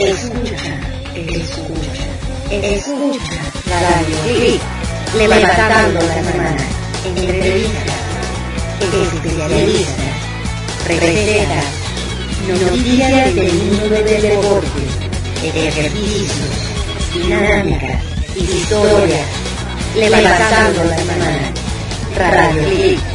Escucha, escucha, escucha Radio Click, levantando la semana, entrevistas, especialistas, recetas, noticias del mundo del deporte, ejercicios, dinámicas, historias, levantando la semana, Radio Click.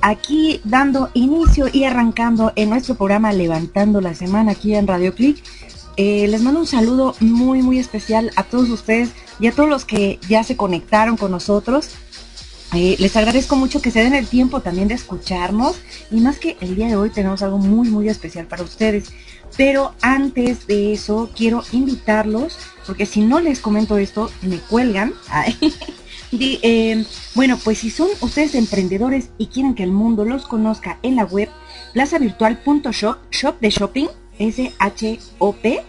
Aquí dando inicio y arrancando en nuestro programa Levantando la Semana aquí en Radio Click. Eh, les mando un saludo muy, muy especial a todos ustedes y a todos los que ya se conectaron con nosotros. Eh, les agradezco mucho que se den el tiempo también de escucharnos y más que el día de hoy tenemos algo muy, muy especial para ustedes. Pero antes de eso quiero invitarlos, porque si no les comento esto, me cuelgan. Eh, bueno, pues si son ustedes emprendedores y quieren que el mundo los conozca en la web, plazavirtual.shop, shop de shopping, S-H-O-P,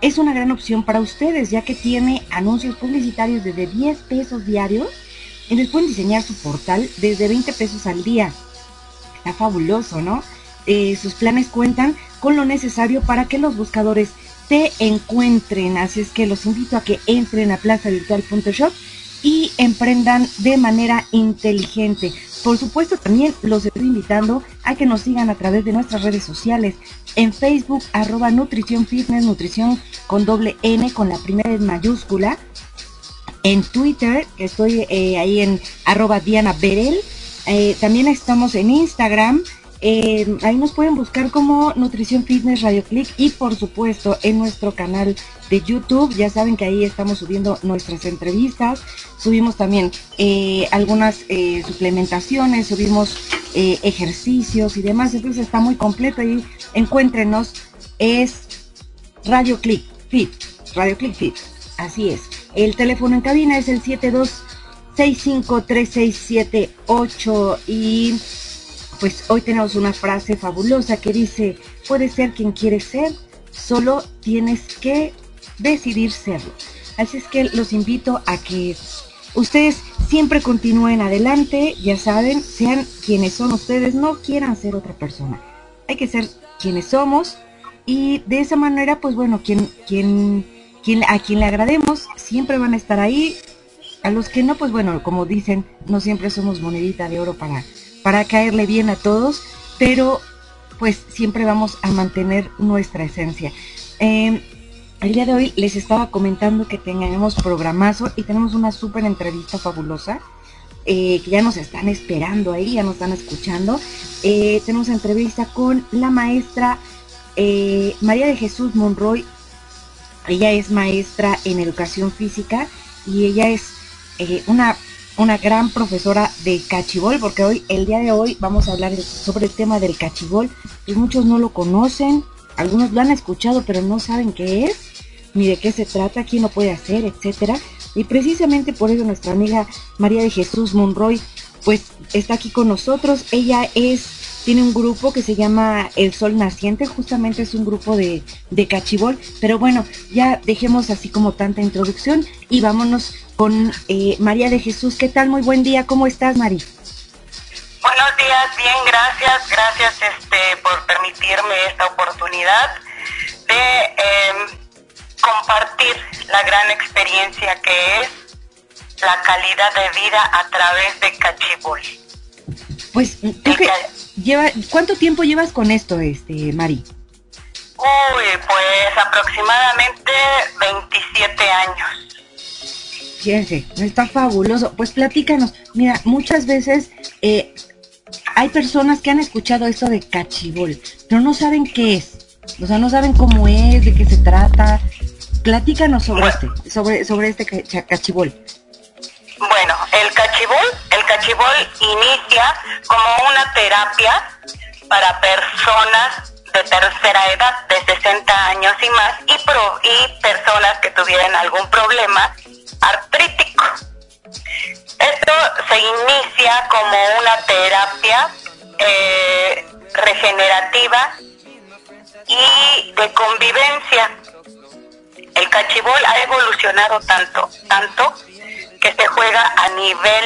es una gran opción para ustedes, ya que tiene anuncios publicitarios desde 10 pesos diarios y les pueden diseñar su portal desde 20 pesos al día. Está fabuloso, ¿no? Eh, sus planes cuentan con lo necesario para que los buscadores te encuentren, así es que los invito a que entren a plazavirtual.shop y emprendan de manera inteligente. Por supuesto, también los estoy invitando a que nos sigan a través de nuestras redes sociales. En Facebook, arroba Nutrición Fitness, Nutrición con doble N, con la primera en mayúscula. En Twitter, que estoy eh, ahí en arroba Diana Berel. Eh, también estamos en Instagram. Eh, ahí nos pueden buscar como Nutrición Fitness Radio Click y por supuesto en nuestro canal de YouTube. Ya saben que ahí estamos subiendo nuestras entrevistas, subimos también eh, algunas eh, suplementaciones, subimos ejercicios y demás. Entonces está muy completo ahí. Encuéntrenos. Es Radio Click Fit. Radio Click Fit. Así es. El teléfono en cabina es el 72653678 y pues hoy tenemos una frase fabulosa que dice, puede ser quien quieres ser, solo tienes que decidir serlo. Así es que los invito a que ustedes siempre continúen adelante, ya saben, sean quienes son ustedes, no quieran ser otra persona. Hay que ser quienes somos y de esa manera, pues bueno, quien, quien, quien, a quien le agrademos siempre van a estar ahí. A los que no, pues bueno, como dicen, no siempre somos monedita de oro para, para caerle bien a todos, pero pues siempre vamos a mantener nuestra esencia. Eh, el día de hoy les estaba comentando que tenemos programazo y tenemos una súper entrevista fabulosa. Eh, que ya nos están esperando ahí, ya nos están escuchando. Eh, tenemos entrevista con la maestra eh, María de Jesús Monroy. Ella es maestra en educación física y ella es una, una gran profesora de cachibol, porque hoy, el día de hoy, vamos a hablar sobre el tema del cachibol. Pues muchos no lo conocen, algunos lo han escuchado, pero no saben qué es ni de qué se trata, quién lo puede hacer, etcétera. Y precisamente por eso nuestra amiga María de Jesús Monroy, pues está aquí con nosotros. Ella es, tiene un grupo que se llama El Sol Naciente, justamente es un grupo de, de cachibol. Pero bueno, ya dejemos así como tanta introducción y vámonos con eh, María de Jesús. ¿Qué tal? Muy buen día, ¿cómo estás, Mari? Buenos días, bien, gracias, gracias este, por permitirme esta oportunidad de eh, compartir la gran experiencia que es la calidad de vida a través de Cachibol. Pues, lleva, ¿cuánto tiempo llevas con esto, este, Mari? Uy, pues aproximadamente 27 años. Fíjense, está fabuloso. Pues platícanos. Mira, muchas veces eh, hay personas que han escuchado eso de cachibol, pero no saben qué es. O sea, no saben cómo es, de qué se trata. Platícanos sobre este, sobre, sobre este cachibol. Bueno, el cachibol, el cachibol inicia como una terapia para personas de tercera edad, de 60 años y más, y, pro, y personas que tuvieran algún problema artrítico. Esto se inicia como una terapia eh, regenerativa y de convivencia. El cachibol ha evolucionado tanto, tanto, que se juega a nivel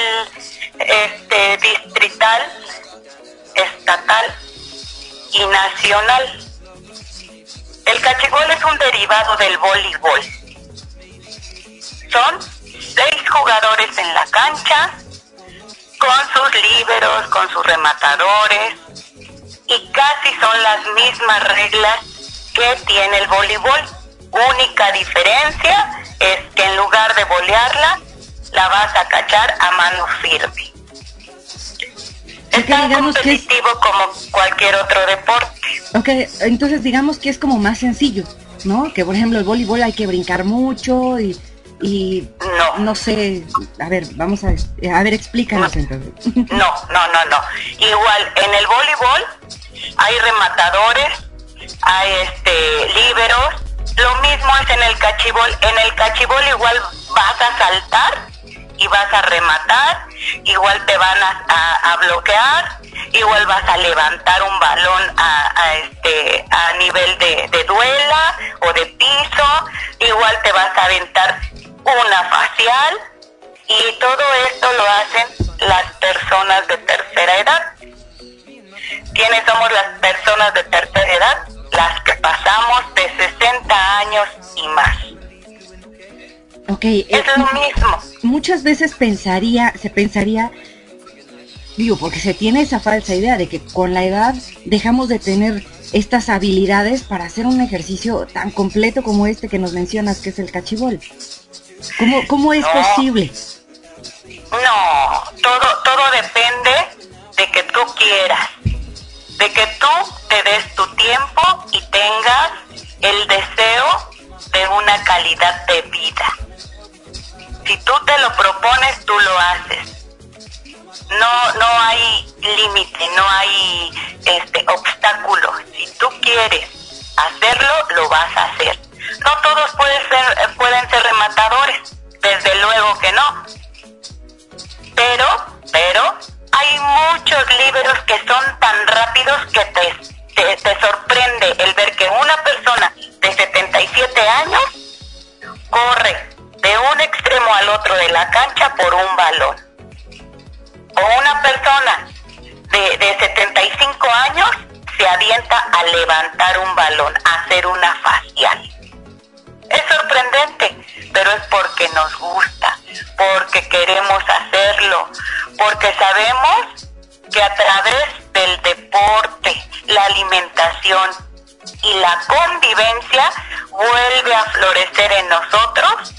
este, distrital, estatal y nacional. El cachibol es un derivado del voleibol. Son seis jugadores en la cancha, con sus líberos, con sus rematadores, y casi son las mismas reglas que tiene el voleibol. Única diferencia es que en lugar de bolearla, la vas a cachar a mano firme. Es tan competitivo como cualquier otro deporte. Ok, entonces digamos que es como más sencillo, ¿no? Que por ejemplo el voleibol hay que brincar mucho y, y no. no sé, a ver, vamos a, a ver, explícanos no. entonces. No, no, no, no. Igual, en el voleibol hay rematadores, hay este líberos, lo mismo es en el cachibol. En el cachibol igual vas a saltar y vas a rematar, igual te van a, bloquear, igual vas a levantar un balón a, a este a nivel de, de, duela o de piso, igual te vas a aventar una facial y todo esto lo hacen las personas de tercera edad. ¿Quiénes somos las personas de tercera edad? Las que pasamos de 60 años y más. Ok, es eh, lo mismo. Muchas veces pensaría, se pensaría, digo, porque se tiene esa falsa idea de que con la edad dejamos de tener estas habilidades para hacer un ejercicio tan completo como este que nos mencionas, que es el cachibol. ¿Cómo, cómo es no, posible? No, todo, todo depende de que tú quieras, de que tú te des tu tiempo y tengas el deseo de una calidad de vida. Si tú te lo propones, tú lo haces. No, no hay límite, no hay este obstáculo. Si tú quieres hacerlo, lo vas a hacer. No todos pueden ser, pueden ser rematadores, desde luego que no. Pero, pero, hay muchos líberos que son tan rápidos que te, te, sorprende el ver que una persona de 77 años corre de un extremo al otro de la cancha por un balón. O una persona de, de 75 años se avienta a levantar un balón, a hacer una facial. Es sorprendente, pero es porque nos gusta, porque queremos hacerlo, porque sabemos que a través del deporte, la alimentación y la convivencia vuelve a florecer en nosotros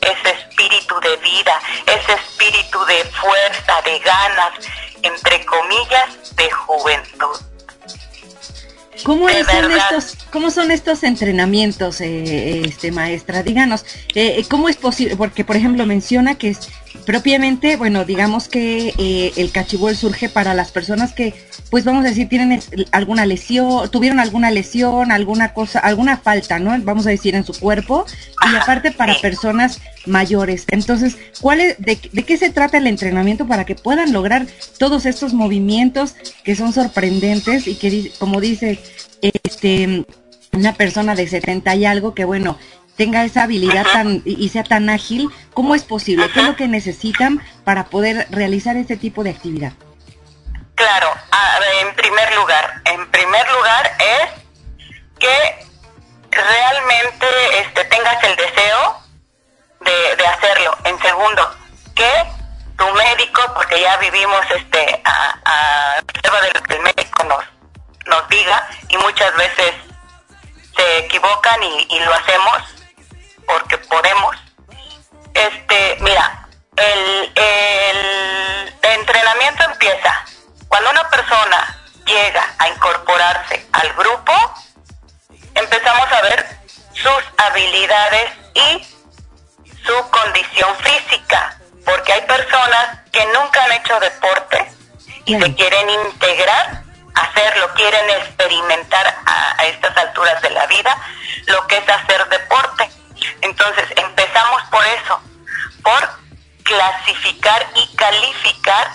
ese espíritu de vida, ese espíritu de fuerza, de ganas, entre comillas, de juventud. ¿Cómo son, estos, ¿Cómo son estos entrenamientos, eh, este maestra? Díganos, eh, ¿cómo es posible? Porque, por ejemplo, menciona que es propiamente, bueno, digamos que eh, el cachibol surge para las personas que, pues vamos a decir, tienen alguna lesión, tuvieron alguna lesión, alguna cosa, alguna falta, ¿no? Vamos a decir, en su cuerpo, y aparte para personas mayores. Entonces, ¿cuál es, de, de qué se trata el entrenamiento para que puedan lograr todos estos movimientos que son sorprendentes y que, como dice, este, una persona de 70 y algo que, bueno, tenga esa habilidad tan y sea tan ágil, ¿cómo es posible? ¿Qué es lo que necesitan para poder realizar este tipo de actividad? Claro, en primer lugar, en primer lugar es que realmente este, tengas el deseo de, de hacerlo. En segundo, que tu médico, porque ya vivimos este a, a prueba de lo que el médico nos, nos diga y muchas veces se equivocan y, y lo hacemos porque podemos. Este, mira, el, el entrenamiento empieza cuando una persona llega a incorporarse al grupo, empezamos a ver sus habilidades y su condición física, porque hay personas que nunca han hecho deporte y se quieren integrar hacerlo, quieren experimentar a, estas alturas de la vida lo que es hacer deporte. Entonces empezamos por eso, por clasificar y calificar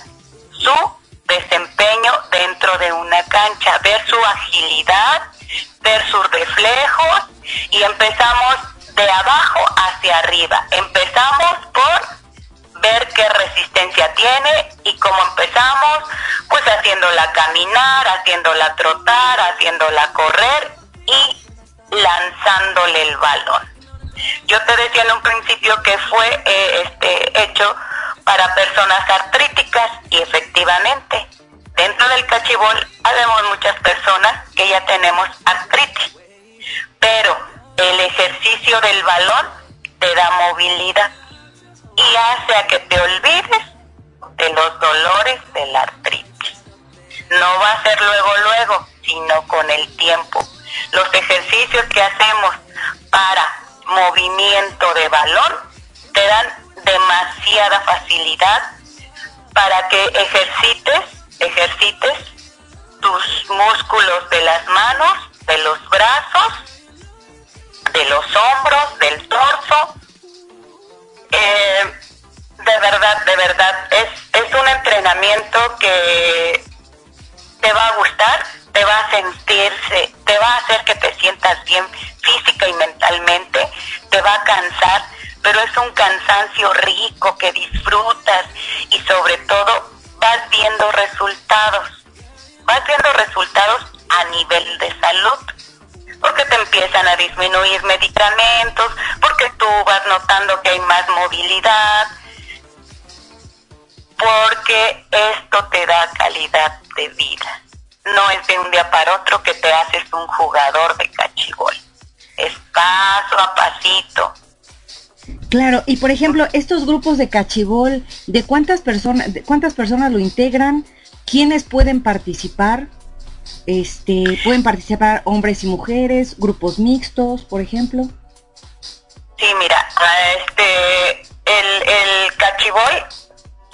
su desempeño dentro de una cancha, ver su agilidad, ver sus reflejos y empezamos de abajo hacia arriba. Empezamos por ver qué resistencia tiene y cómo empezamos, pues haciéndola caminar, haciéndola trotar, haciéndola correr y lanzándole el balón. Yo te decía en un principio que fue eh, este hecho para personas artríticas y efectivamente dentro del cachibol habemos muchas personas que ya tenemos artritis, pero el ejercicio del balón te da movilidad y hace a que te olvides de los dolores de la artritis. No va a ser luego, luego, sino con el tiempo. Los ejercicios que hacemos para movimiento de balón te dan demasiada facilidad para que ejercites, ejercites tus músculos de las manos, de los brazos, de los hombros, del torso, eh, de verdad, de verdad, es, es un entrenamiento que te va a gustar, te va a sentirse, te va a hacer que te sientas bien física y mentalmente, te va a cansar, pero es un cansancio rico que disfrutas y sobre todo vas viendo resultados, vas viendo resultados a nivel de salud porque te empiezan a disminuir medicamentos, porque tú vas notando que hay más movilidad, porque esto te da calidad de vida. No es de un día para otro que te haces un jugador de cachigol. Es paso a pasito. Claro, y por ejemplo, estos grupos de cachibol, ¿de cuántas personas, de cuántas personas lo integran? ¿Quiénes pueden participar? Este, pueden participar hombres y mujeres, grupos mixtos, por ejemplo. Sí, mira, este, el, el cachiboy,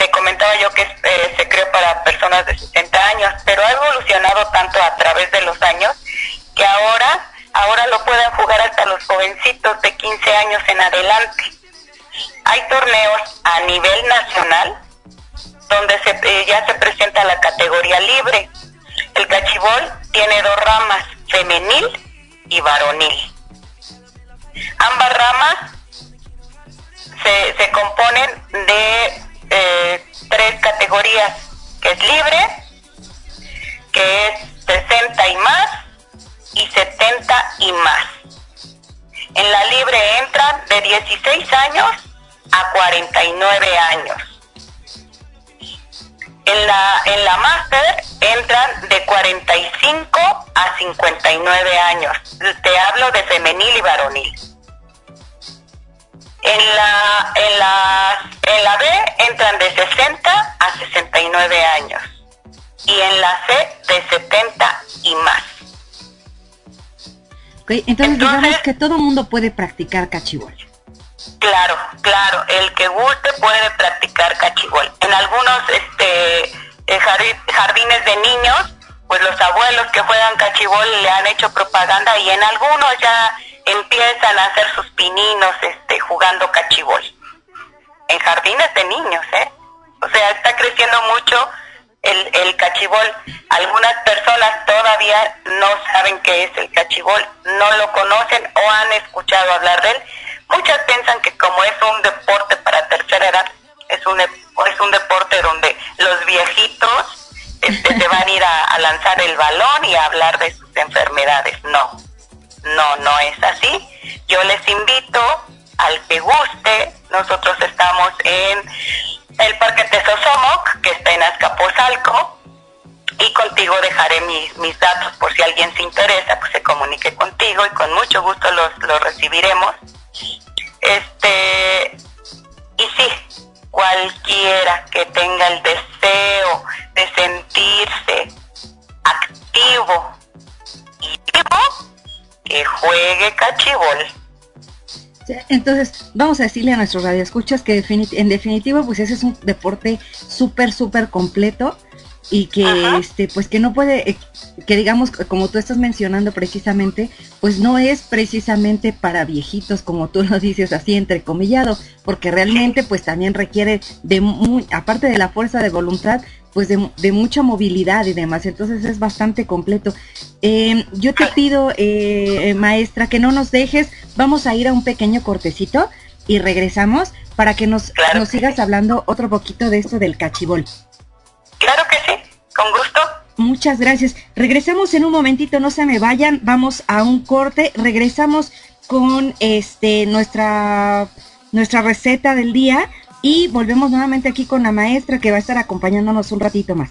te comentaba yo que eh, se creó para personas de 60 años, pero ha evolucionado tanto a través de los años que ahora, ahora lo pueden jugar hasta los jovencitos de 15 años en adelante. Hay torneos a nivel nacional donde se, eh, ya se presenta la categoría libre el cachibol tiene dos ramas, femenil y varonil. Ambas ramas se, se componen de eh, tres categorías, que es libre, que es 60 y más, y 70 y más. En la libre entran de 16 años a 49 años. En la, en la máster entran de 45 a 59 años. Te hablo de femenil y varonil. En la, en la, en la B entran de 60 a 69 años. Y en la C de 70 y más. entonces, entonces digamos que todo mundo puede practicar cachibol. Claro, claro, el que guste puede practicar cachibol. En algunos este, eh, jardines de niños, pues los abuelos que juegan cachibol le han hecho propaganda y en algunos ya empiezan a hacer sus pininos este, jugando cachibol. En jardines de niños, ¿eh? O sea, está creciendo mucho el, el cachibol. Algunas personas todavía no saben qué es el cachibol, no lo conocen o han escuchado hablar de él Muchas piensan que como es un deporte para tercera edad, es un, es un deporte donde los viejitos este, se van a ir a, lanzar el balón y a hablar de sus enfermedades. No, no, no es así. Yo les invito al que guste. Nosotros estamos en el Parque Tesosomoc, que está en Azcapotzalco, y contigo dejaré mis, mis datos por si alguien se interesa, pues se comunique contigo y con mucho gusto los, los recibiremos. Este, y sí, cualquiera que tenga el deseo de sentirse activo y vivo, que juegue cachibol. Entonces, vamos a decirle a nuestros radioescuchas que en definitiva, pues ese es un deporte súper, súper completo y que este pues que no puede eh, que digamos como tú estás mencionando precisamente pues no es precisamente para viejitos como tú lo dices así entrecomillado porque realmente pues también requiere de muy aparte de la fuerza de voluntad pues de, mucha movilidad y demás. Entonces es bastante completo. Em, yo te pido eh, maestra que no nos dejes. Vamos a ir a un pequeño cortecito y regresamos para que nos, nos sigas hablando otro poquito de esto del cachibol. Claro que sí, con gusto. Muchas gracias. Regresamos en un momentito, no se me vayan, vamos a un corte, regresamos con este nuestra nuestra receta del día y volvemos nuevamente aquí con la maestra que va a estar acompañándonos un ratito más.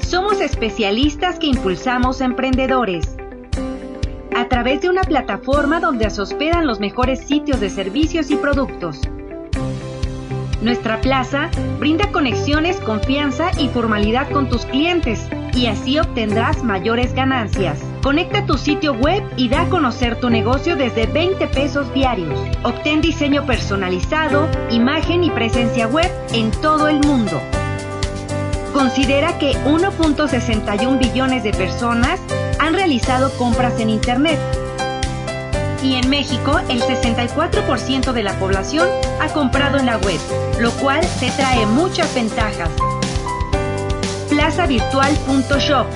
Somos especialistas que impulsamos emprendedores. A través de una plataforma donde se hospedan los mejores sitios de servicios y productos. Nuestra plaza brinda conexiones, confianza y formalidad con tus clientes y así obtendrás mayores ganancias. Conecta tu sitio web y da a conocer tu negocio desde 20 pesos diarios. Obtén diseño personalizado, imagen y presencia web en todo el mundo. Considera que 1.61 billones de personas han realizado compras en Internet. Y en México, el 64% de la población ha comprado en la web, lo cual te trae muchas ventajas plazavirtual.shop.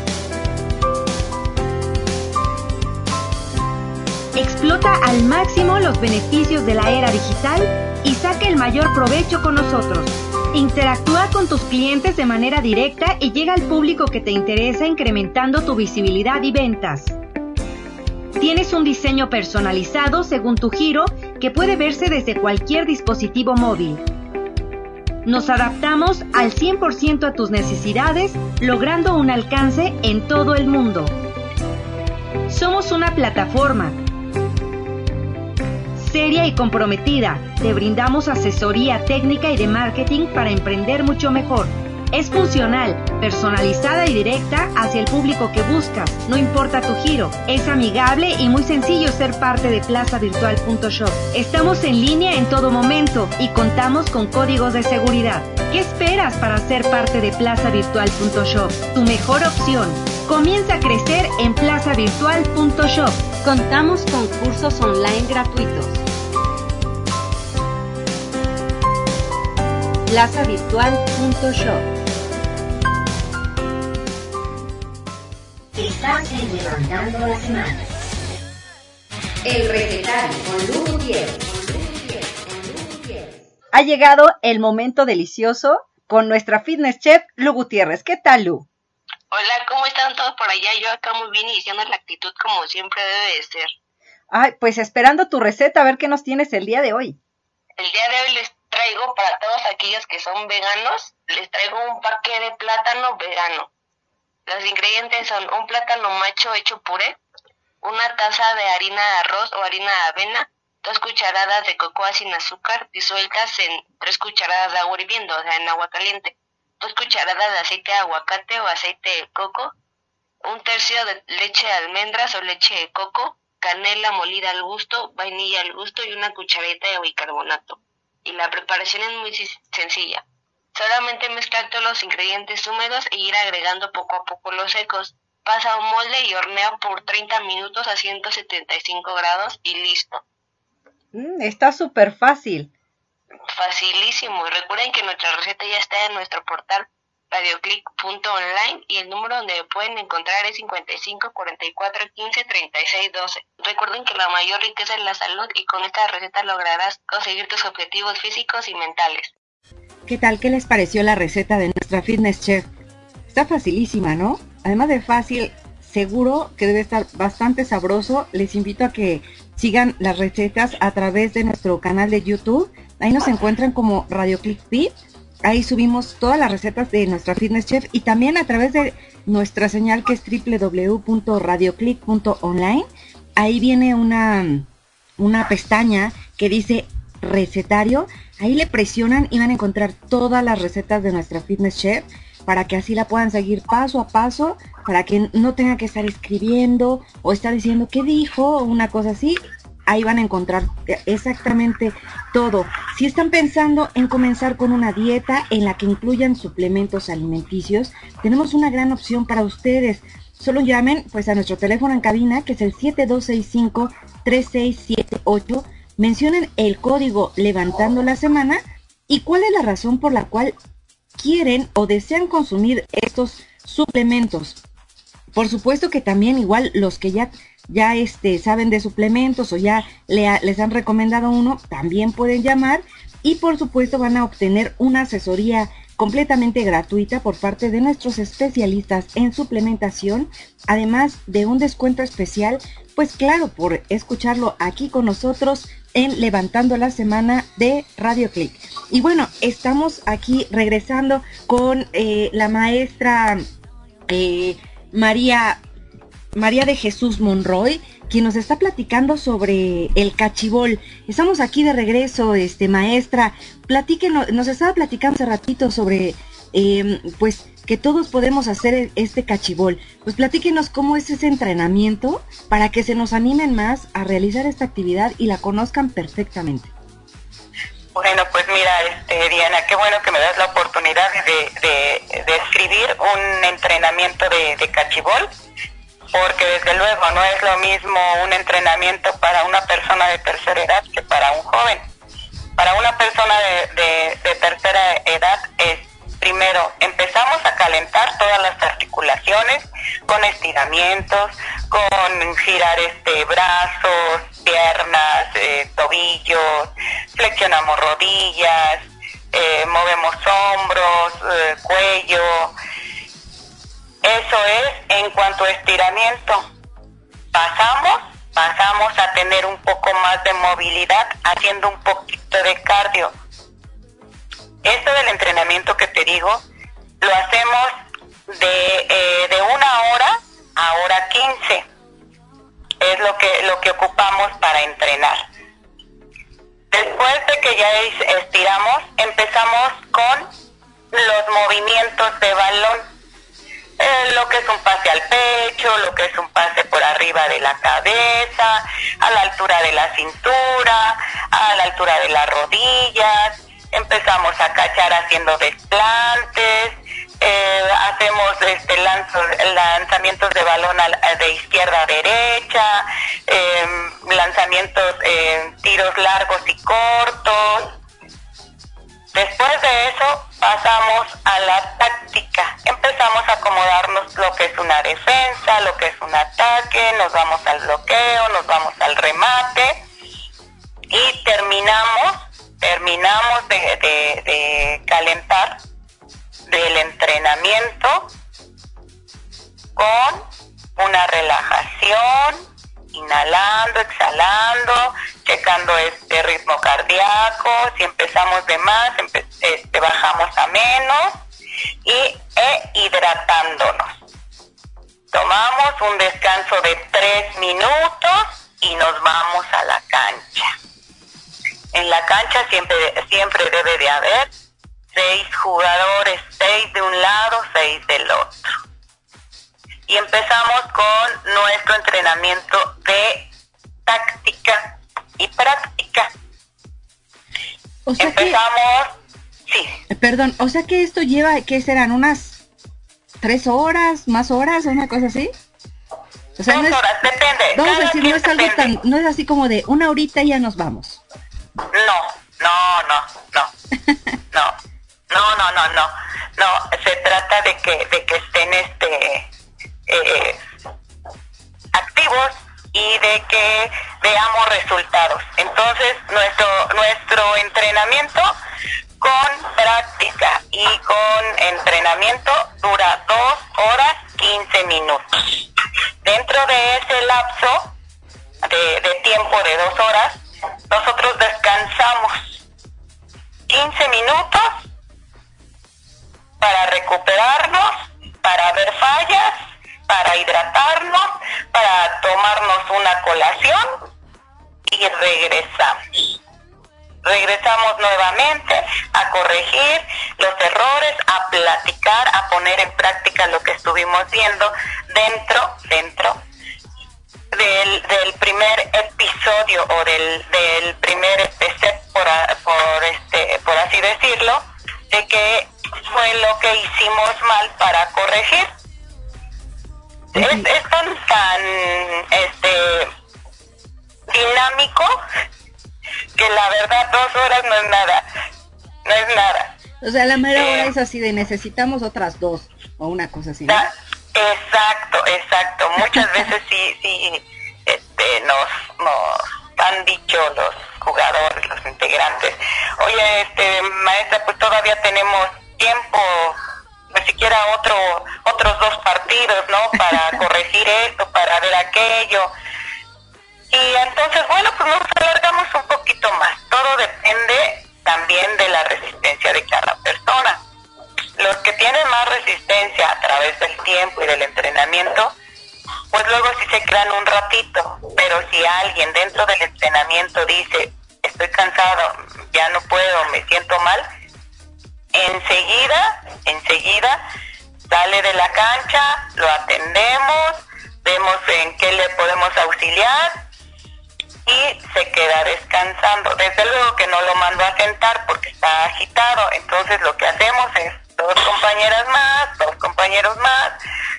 Explota al máximo los beneficios de la era digital y saca el mayor provecho con nosotros. Interactúa con tus clientes de manera directa y llega al público que te interesa incrementando tu visibilidad y ventas. Tienes un diseño personalizado según tu giro que puede verse desde cualquier dispositivo móvil. Nos adaptamos al 100% a tus necesidades, logrando un alcance en todo el mundo. Somos una plataforma seria y comprometida. Te brindamos asesoría técnica y de marketing para emprender mucho mejor. Es funcional, personalizada y directa hacia el público que buscas, no importa tu giro. Es amigable y muy sencillo ser parte de plazavirtual.shop. Estamos en línea en todo momento y contamos con códigos de seguridad. ¿Qué esperas para ser parte de plazavirtual.shop? Tu mejor opción. Comienza a crecer en plazavirtual.shop. Contamos con cursos online gratuitos. Estás en Levantando la Semana. El recetario con Lu. Ha llegado el momento delicioso con nuestra fitness chef Lu Gutiérrez. ¿Qué tal, Lu? Hola, ¿cómo están todos por allá? Yo acá muy bien iniciando la actitud como siempre debe de ser. Ay, pues esperando tu receta, a ver qué nos tienes el día de hoy. El día de hoy les traigo para todos aquellos que son veganos, les traigo un paquete de plátano vegano. Los ingredientes son un plátano macho hecho puré, una taza de harina de arroz o harina de avena, dos cucharadas de cocoa sin azúcar disueltas en tres cucharadas de agua hirviendo, o sea, en agua caliente, dos cucharadas de aceite de aguacate o aceite de coco, un tercio de leche de almendras o leche de coco, canela molida al gusto, vainilla al gusto y una cucharita de bicarbonato. Y la preparación es muy sencilla. Solamente mezclar todos los ingredientes húmedos e ir agregando poco a poco los secos. Pasa un molde y hornea por 30 minutos a 175 grados y listo. Mm, está súper fácil. Facilísimo. Recuerden que nuestra receta ya está en nuestro portal radioclick.online y el número donde pueden encontrar es 55 44 15 36 12. Recuerden que la mayor riqueza es la salud y con esta receta lograrás conseguir tus objetivos físicos y mentales. ¿Qué tal? ¿Qué les pareció la receta de nuestra fitness chef? Está facilísima, ¿no? Además de fácil, seguro que debe estar bastante sabroso. Les invito a que sigan las recetas a través de nuestro canal de YouTube. Ahí nos encuentran como Radio Click. Ahí subimos todas las recetas de nuestra fitness chef y también a través de nuestra señal que es www.radioclick.online. Ahí viene una, una pestaña que dice recetario Ahí le presionan y van a encontrar todas las recetas de nuestra fitness chef para que así la puedan seguir paso a paso, para que no tenga que estar escribiendo o estar diciendo qué dijo o una cosa así. Ahí van a encontrar exactamente todo. Si están pensando en comenzar con una dieta en la que incluyan suplementos alimenticios, tenemos una gran opción para ustedes. Solo llamen pues a nuestro teléfono en cabina que es el 7265 3678 mencionen el código levantando la semana y cuál es la razón por la cual quieren o desean consumir estos suplementos. Por supuesto que también igual los que ya ya este saben de suplementos o ya les han recomendado uno, también pueden llamar y por supuesto van a obtener una asesoría completamente gratuita por parte de nuestros especialistas en suplementación, además de un descuento especial, pues claro, por escucharlo aquí con nosotros en Levantando la Semana de Radio Click. Y bueno, estamos aquí regresando con eh, la maestra eh, María, María de Jesús Monroy, quien nos está platicando sobre el cachibol. Estamos aquí de regreso, este maestra. Platíquenos, nos estaba platicando hace ratito sobre em, pues que todos podemos hacer este cachibol. Pues platíquenos cómo es ese entrenamiento para que se nos animen más a realizar esta actividad y la conozcan perfectamente. Bueno, pues mira, este, Diana, qué bueno que me das la oportunidad de, de, escribir un entrenamiento de, de cachibol, porque desde luego no es lo mismo un entrenamiento para una persona de tercera edad que para un joven. Para una persona de, tercera edad es primero empezamos a calentar todas las articulaciones con estiramientos, con girar este brazos, piernas, eh, tobillos, flexionamos rodillas, eh, movemos hombros, eh, cuello. Eso es en cuanto a estiramiento. Pasamos, pasamos a tener un poco más de movilidad haciendo un poquito de cardio esto del entrenamiento que te digo, lo hacemos de, eh, de una hora a hora 15. Es lo que, lo que ocupamos para entrenar. Después de que ya estiramos, empezamos con los movimientos de balón. Eh, lo que es un pase al pecho, lo que es un pase por arriba de la cabeza, a la altura de la cintura, a la altura de las rodillas, empezamos a cachar haciendo desplantes, eh, hacemos este lanzamientos de balón de izquierda a derecha, em, lanzamientos, eh, tiros largos y cortos. Después de eso pasamos a la táctica. Empezamos a acomodarnos lo que es una defensa, lo que es un ataque, nos vamos al bloqueo, nos vamos al remate y terminamos terminamos de, calentar del entrenamiento con una relajación, inhalando, exhalando, checando este ritmo cardíaco, si empezamos de más, este, bajamos a menos y e hidratándonos. Tomamos un descanso de tres minutos y nos vamos a la cancha. En la cancha siempre, siempre debe de haber seis jugadores, seis de un lado, seis del otro y empezamos con nuestro entrenamiento de táctica y práctica. O sea empezamos, sí. Eh, perdón, o sea que esto lleva, ¿qué serán? ¿Unas tres horas, más horas, una cosa así? O sea, dos no es, horas, depende. Vamos a decir, no es tan, no es así como de una horita y ya nos vamos. No, no, no, no. no, no, no, no, no. No, se trata de que, de que estén este eh, activos y de que veamos resultados. Entonces, nuestro nuestro entrenamiento con práctica y con entrenamiento dura dos horas 15 minutos. Dentro de ese lapso de, de tiempo de dos horas, nosotros descansamos 15 minutos para recuperarnos, para ver fallas, para hidratarnos, para tomarnos una colación y regresamos. Regresamos nuevamente a corregir los errores, a platicar, a poner en práctica lo que estuvimos viendo dentro, dentro del, primer episodio o del, del primer este por, por, este, por así decirlo, de que fue lo que hicimos mal para corregir. Sea, la mera hora eh, es así de necesitamos otras dos o una cosa así. Exacto, exacto. Muchas veces sí, sí, este, nos, nos han dicho los jugadores, los integrantes, oye, este, maestra, pues todavía tenemos tiempo, pues siquiera otro, otros dos partidos, ¿no? Para corregir esto, para ver aquello. Y entonces, bueno, pues nos alargamos un poquito más. Todo depende también de de cada persona. Los que tienen más resistencia a través del tiempo y del entrenamiento, pues luego sí se quedan un ratito, pero si alguien dentro del entrenamiento dice, estoy cansado, ya no puedo, me siento mal, enseguida, enseguida sale de la cancha, lo atendemos, vemos en qué le podemos auxiliar y se queda descansando. Desde luego que no lo mando a sentar porque está agitado, entonces lo que hacemos es dos compañeras más, dos compañeros más,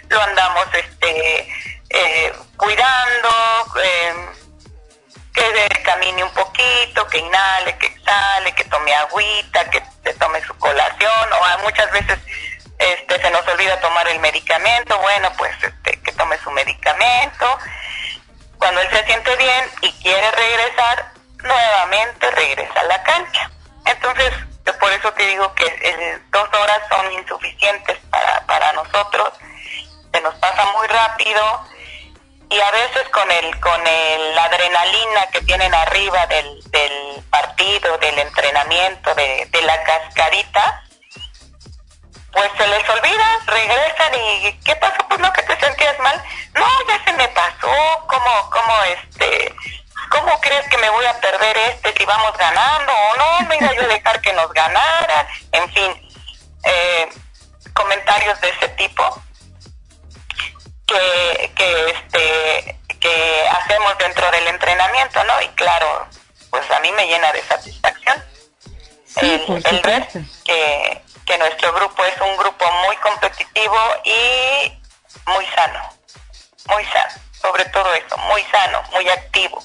lo andamos este eh, cuidando, eh, que camine un poquito, que inhale, que exhale, que tome agüita, que se tome su colación, o muchas veces este se nos olvida tomar el medicamento, bueno, pues este, que tome su medicamento. Cuando él se siente bien y quiere regresar, nuevamente regresa a la cancha. Entonces, por eso te digo que dos horas son insuficientes para, nosotros, se nos pasa muy rápido y a veces con el con el, adrenalina que tienen arriba del, del partido, del entrenamiento, de, la cascarita, pues se les olvida, regresan y ¿qué pasó? Pues no que te sentías mal. No, ya se me pasó, ¿cómo, cómo este, cómo crees que me voy a perder este si vamos ganando o no? Me iba yo a dejar que nos ganaran, en fin, eh, comentarios de ese tipo que, que, este, que hacemos dentro del entrenamiento, ¿no? Y claro, pues a mí me llena de satisfacción el, ver que, que nuestro grupo es un grupo muy competitivo y muy sano, muy sano, sobre todo eso, muy sano, muy activo.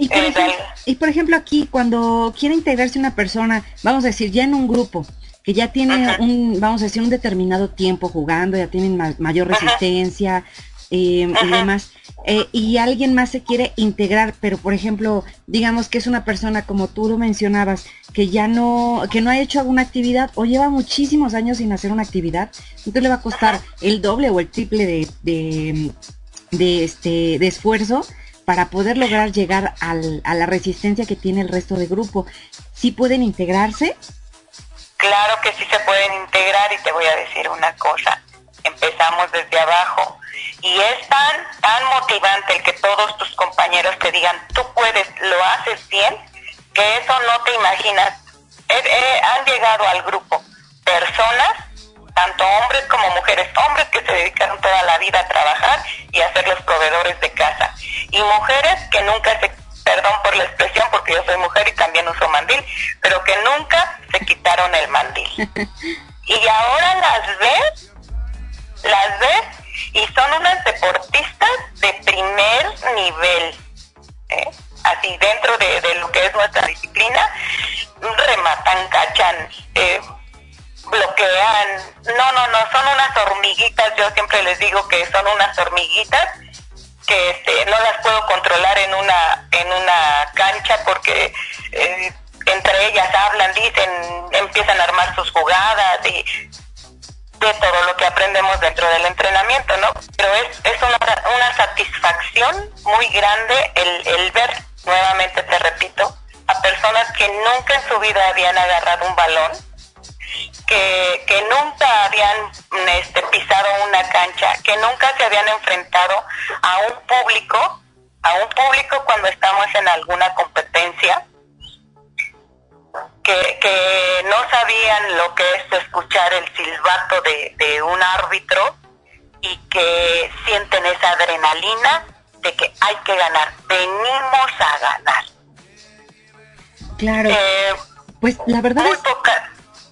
Y por, ejemplo, y por ejemplo aquí, cuando quiere integrarse una persona, vamos a decir, ya en un grupo, que ya tiene un, vamos a decir, un determinado tiempo jugando, ya tienen mayor resistencia eh, y demás, eh, y alguien más se quiere integrar, pero por ejemplo, digamos que es una persona como tú lo mencionabas, que ya no, que no ha hecho alguna actividad o lleva muchísimos años sin hacer una actividad, entonces le va a costar el doble o el triple de, de, de este, de esfuerzo para poder lograr llegar al, a la resistencia que tiene el resto de grupo. ¿Sí pueden integrarse? Claro que sí se pueden integrar y te voy a decir una cosa. Empezamos desde abajo y es tan, tan motivante el que todos tus compañeros te digan, tú puedes, lo haces bien, que eso no te imaginas. han llegado al grupo personas, tanto hombres como mujeres, hombres que se dedicaron toda la vida a trabajar y a ser los proveedores de casa, y mujeres que nunca se perdón por la expresión porque yo soy mujer y también uso mandil, pero que nunca se quitaron el mandil. Y ahora las ves, las ves y son unas deportistas de primer nivel. ¿eh? Así dentro de, lo que es nuestra disciplina, rematan, cachan, eh, bloquean. No, no, no, son unas hormiguitas. Yo siempre les digo que son unas hormiguitas que este, no las puedo controlar en una en una cancha porque eh, entre ellas hablan, dicen, empiezan a armar sus jugadas y de todo lo que aprendemos dentro del entrenamiento, ¿no? Pero es, es una, una satisfacción muy grande el, el ver, nuevamente te repito, a personas que nunca en su vida habían agarrado un balón, que, que nunca habían este, pisado una cancha, que nunca se habían enfrentado a un público, a un público cuando estamos en alguna competencia, que, que no sabían lo que es escuchar el silbato de, de un árbitro y que sienten esa adrenalina de que hay que ganar, venimos a ganar. Claro. Eh, pues la verdad muy poca,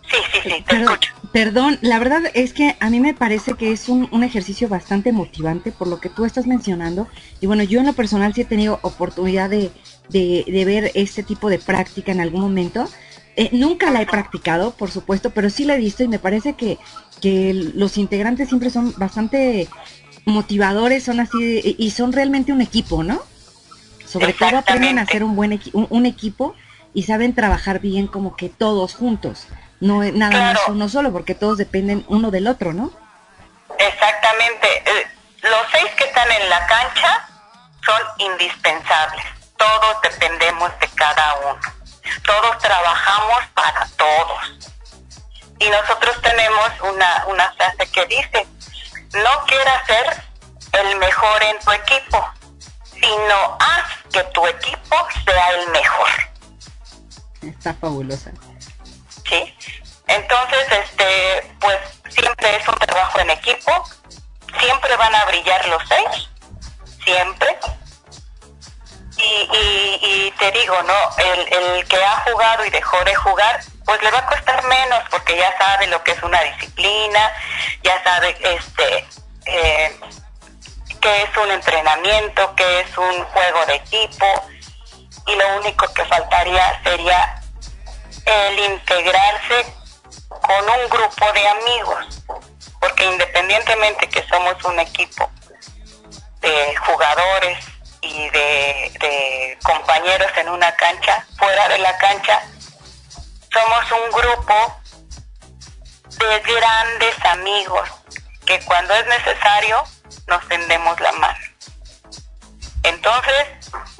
Sí, sí, sí, te escucho. Perdón, la verdad es que a mí me parece que es un, un, ejercicio bastante motivante por lo que tú estás mencionando. Y bueno, yo en lo personal sí he tenido oportunidad de, de, de ver este tipo de práctica en algún momento. Eh, nunca la he practicado, por supuesto, pero sí la he visto y me parece que, que los integrantes siempre son bastante motivadores, son así y son realmente un equipo, ¿no? Sobre todo aprenden a ser un buen un, un equipo y saben trabajar bien como que todos juntos no es nada más uno solo, porque todos dependen uno del otro, ¿no? Exactamente. Eh, los seis que están en la cancha son indispensables. Todos dependemos de cada uno. Todos trabajamos para todos. Y nosotros tenemos una, una frase que dice, no quieras ser el mejor en tu equipo, sino haz que tu equipo sea el mejor. Está fabulosa. Sí. Entonces, este, pues siempre es un trabajo en equipo, siempre van a brillar los seis, siempre. Y, y, te digo, ¿no? El, el que ha jugado y dejó de jugar, pues le va a costar menos porque ya sabe lo que es una disciplina, ya sabe este eh, que es un entrenamiento, que es un juego de equipo y lo único que faltaría sería el integrarse con un grupo de amigos, porque independientemente que somos un equipo de jugadores y de, compañeros en una cancha, fuera de la cancha, somos un grupo de grandes amigos que cuando es necesario nos tendemos la mano. Entonces,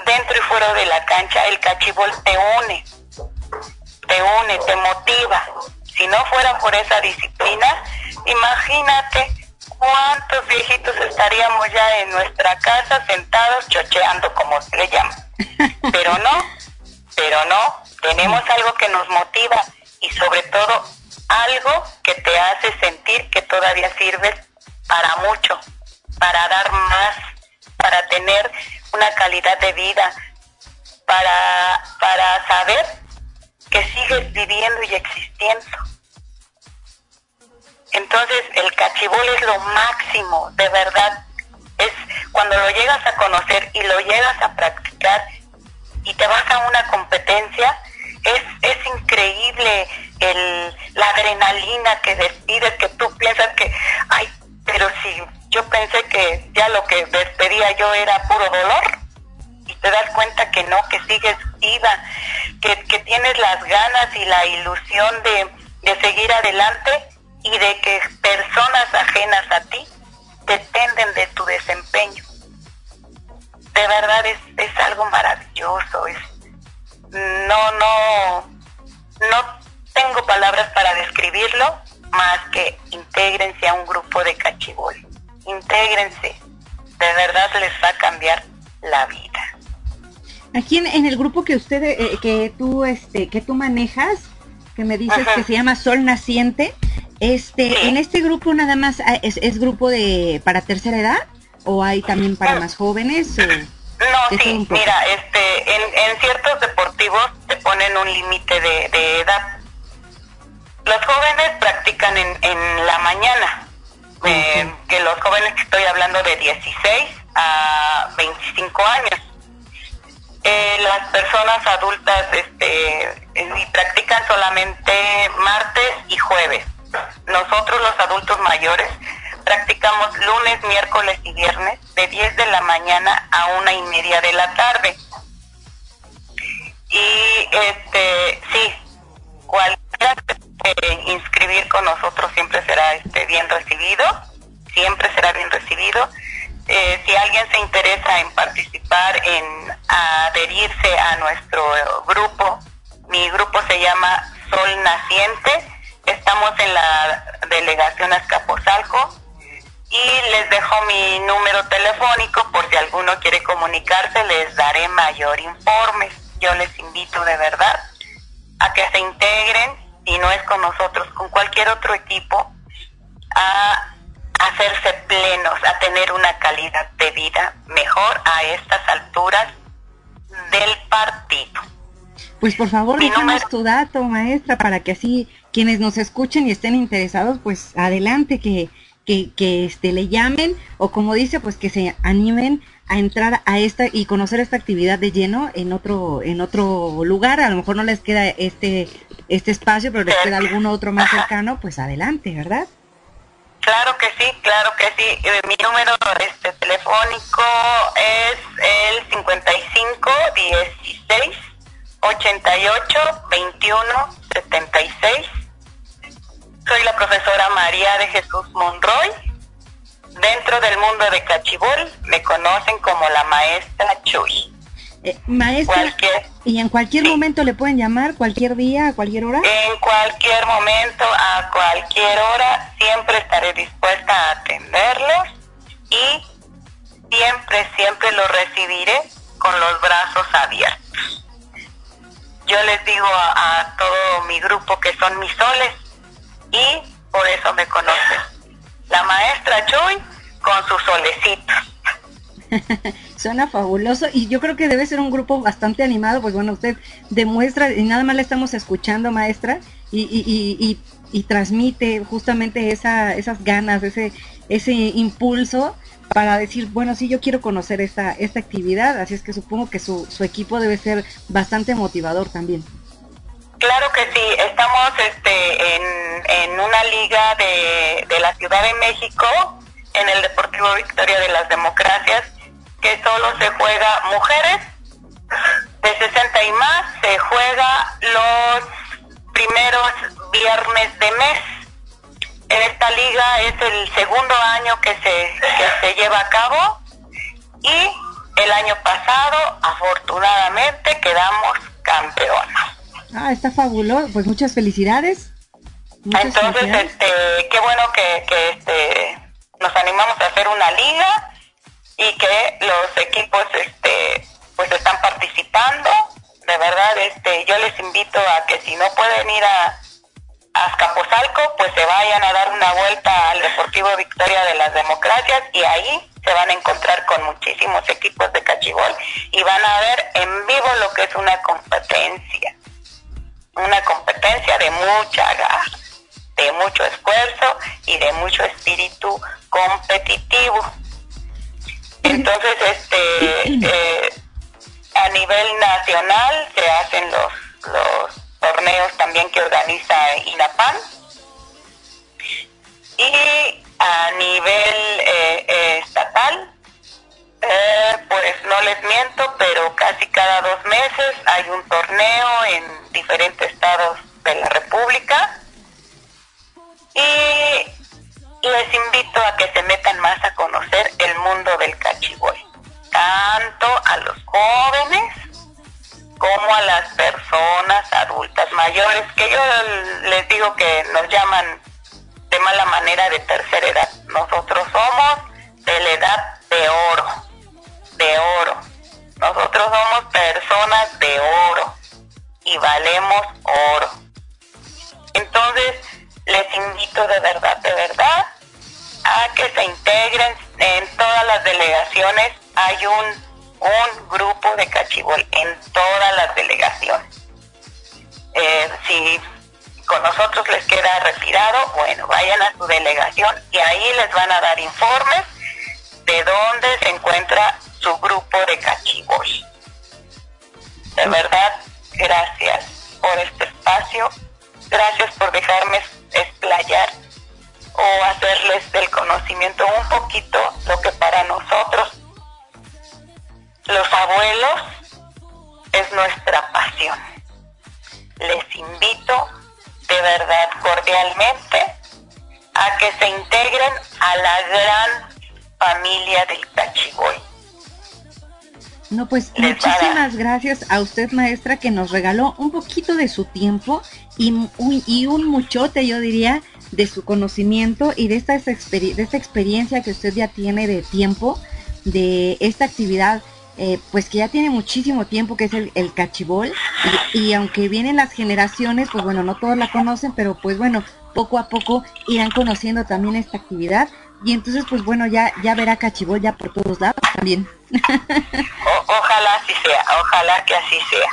dentro y fuera de la cancha, el cachibol te une, te une, te motiva. Si no fuera por esa disciplina, imagínate cuántos viejitos estaríamos ya en nuestra casa sentados chocheando, como se le llama. Pero no, pero no, tenemos algo que nos motiva y sobre todo algo que te hace sentir que todavía sirves para mucho, para dar más, para tener una calidad de vida, para, para saber que sigues viviendo y existiendo. Entonces el cachibol es lo máximo, de verdad. Es cuando lo llegas a conocer y lo llegas a practicar y te vas a una competencia, es, es increíble el, la adrenalina que despides, que tú piensas que, ay, pero si yo pensé que ya lo que despedía yo era puro dolor, y te das cuenta que no, que sigues viva, que, que tienes las ganas y la ilusión de, de seguir adelante y de que personas ajenas a ti dependen de tu desempeño. De verdad es, es algo maravilloso, es no, no, no tengo palabras para describirlo más que intégrense a un grupo de cachibol. Intégrense. De verdad les va a cambiar la vida. Aquí en, el grupo que usted, eh, que tú, este, que tú manejas, que me dices que se llama Sol Naciente, este, en este grupo nada más ah, es, es, grupo de para tercera edad o hay también para más jóvenes. no, sí, mira, este, en, ciertos deportivos te ponen un límite de edad los jóvenes practican en, en la mañana, eh, que los jóvenes que estoy hablando de 16 a 25 años. Eh, las personas adultas este, y practican solamente martes y jueves. Nosotros los adultos mayores practicamos lunes, miércoles y viernes de 10 de la mañana a una y media de la tarde. Y este, sí, cualquiera eh, inscribir con nosotros siempre será este, bien recibido, siempre será bien recibido. Eh, si alguien se interesa en participar, en adherirse a nuestro grupo, mi grupo se llama Sol Naciente, estamos en la delegación Azcapotzalco y les dejo mi número telefónico por si alguno quiere comunicarse, les daré mayor informe. Yo les invito de verdad a que se integren y no es con nosotros, con cualquier otro equipo, a hacerse plenos, a tener una calidad de vida mejor a estas alturas del partido. Pues por favor, déjanos tu dato, maestra, para que así quienes nos escuchen y estén interesados, pues adelante, que, que, que este, le llamen o como dice, pues que se animen a entrar a esta y conocer esta actividad de lleno en otro en otro lugar. A lo mejor no les queda este este espacio pero les queda algún otro más cercano pues adelante verdad claro que sí claro que sí. Eh, mi número este telefónico es el 55 16 88 21 76 María de Jesús Monroy. Dentro del mundo de Cachibol me conocen como la maestra Chuy. Eh, maestra, ¿y en cualquier momento le pueden llamar? ¿Cualquier día, a cualquier hora? En cualquier momento, a cualquier hora, siempre estaré dispuesta a atenderlos y siempre, siempre los recibiré con los brazos abiertos. Yo les digo a, todo mi grupo que son mis soles y por eso me conocen. La maestra Chuy con sus solecitos. Suena fabuloso y yo creo que debe ser un grupo bastante animado, pues bueno, usted demuestra y nada más le estamos escuchando, maestra, y, y, y, y transmite justamente esa, esas ganas, ese, ese impulso para decir, bueno, sí, yo quiero conocer esta, esta actividad, así es que supongo que su, su equipo debe ser bastante motivador también. Claro que sí, estamos este, en, en una liga de, de la Ciudad de México, en el Deportivo Victoria de las Democracias, que solo se juega mujeres de 60 y más, se juega los primeros viernes de mes esta liga es el segundo año que se, se lleva a cabo y el año pasado afortunadamente quedamos campeonas. Ah, está fabuloso, pues muchas felicidades. Entonces, este, qué bueno que, que este, nos animamos a hacer una liga y que los equipos este, pues están participando. De verdad, este, yo les invito a que si no pueden ir a, Azcapotzalco, pues se vayan a dar una vuelta al Deportivo Victoria de las Democracias y ahí se van a encontrar con muchísimos equipos de cachibol y van a ver en vivo lo que es una competencia. Una competencia de mucha garra, de mucho esfuerzo y de mucho espíritu competitivo. Entonces, este, eh, a nivel nacional se hacen los, los torneos también que organiza INAPAN. Y a nivel eh, eh, estatal, eh, pues no les miento, pero casi cada dos meses hay un torneo en diferentes estados de la República. Y les invito a que se metan más a conocer el mundo del cachiboy, tanto a los jóvenes como a las personas adultas mayores, que yo les digo que nos llaman de mala manera de tercera edad. Nosotros somos de la edad de oro, de oro. Nosotros somos personas de oro y valemos oro. Entonces, les invito de verdad, de verdad, a que se integren en todas las delegaciones. Hay un un grupo de cachibol en todas las delegaciones. Eh, si con nosotros les queda retirado, bueno, vayan a su delegación y ahí les van a dar informes de dónde se encuentra su grupo de cachibol. De verdad, gracias por este espacio, gracias por dejarme explayar o hacerles del conocimiento un poquito lo que para nosotros los abuelos es nuestra pasión. Les invito de verdad cordialmente a que se integren a la gran familia del Cachiboy. No, pues muchísimas gracias a usted, maestra, que nos regaló un poquito de su tiempo y, y un muchote, yo diría, de su conocimiento y de esta, de esta experiencia que usted ya tiene de tiempo de esta actividad eh, pues que ya tiene muchísimo tiempo que es el, el cachibol. Y, aunque vienen las generaciones, pues bueno, no todos la conocen, pero pues bueno, poco a poco irán conociendo también esta actividad y entonces pues bueno, ya ya verá cachibol ya por todos lados también. ojalá así sea, ojalá que así sea.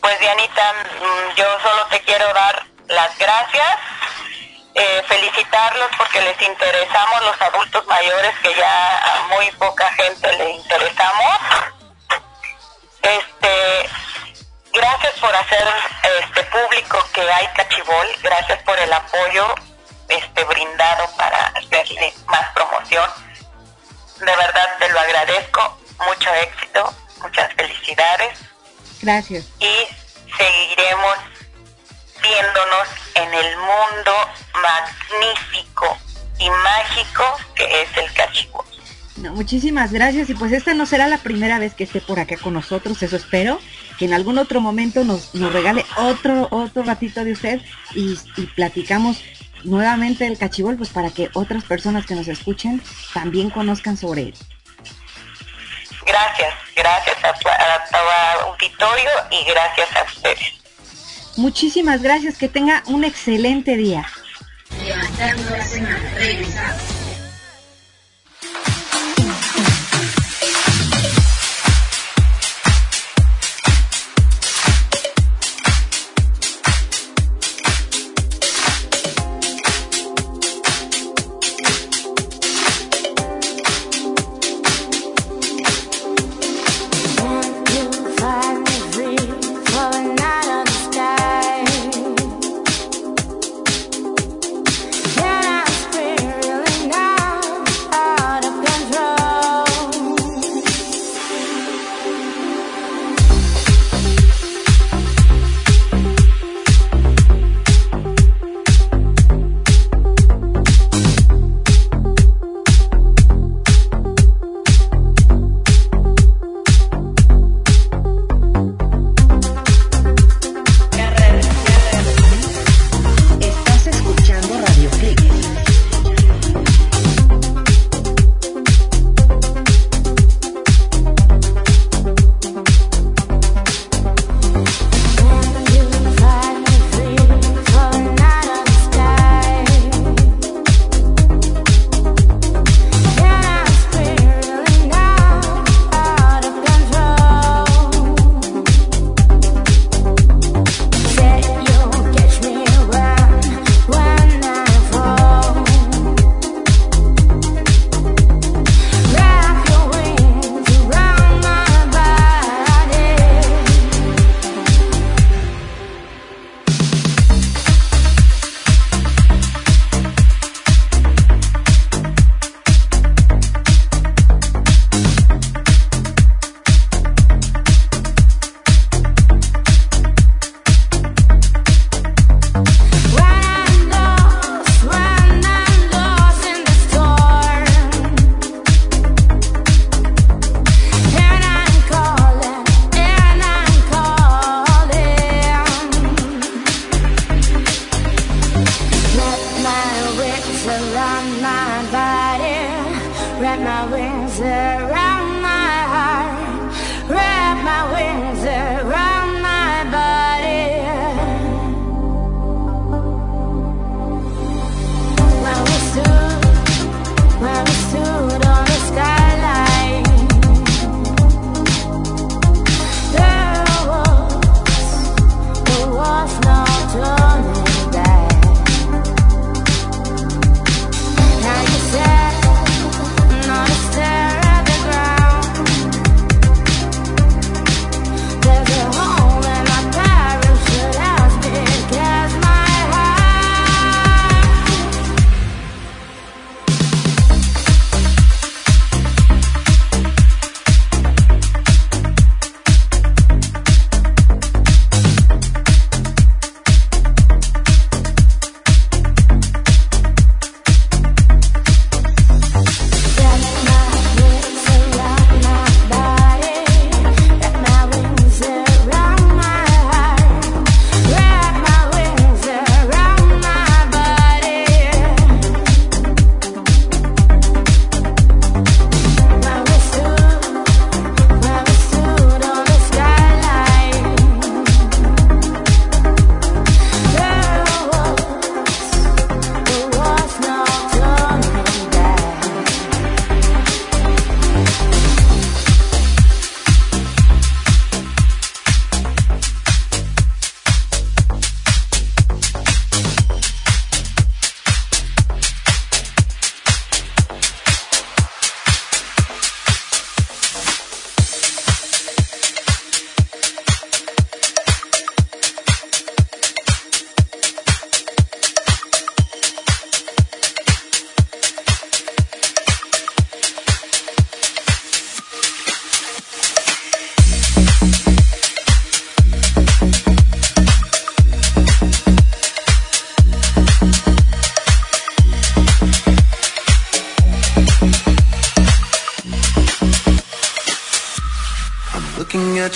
Pues Dianita, mm, yo solo te quiero dar las gracias eh, felicitarlos porque les interesamos los adultos mayores que ya a muy poca gente le interesamos. Este, gracias por hacer este público que hay cachibol, gracias por el apoyo este, brindado para hacerle más promoción. De verdad te lo agradezco, mucho éxito, muchas felicidades. Gracias. Y seguiremos viéndonos en el mundo magnífico y mágico que es el Cachibú. No, muchísimas gracias y pues esta no será la primera vez que esté por acá con nosotros, eso espero, que en algún otro momento nos, nos regale otro, otro ratito de usted y platicamos nuevamente el cachibol, pues para que otras personas que nos escuchen también conozcan sobre él. Gracias, gracias a tu, a tu auditorio y gracias a ustedes. Muchísimas gracias, que tenga un excelente día. Levantando la semana, regresamos.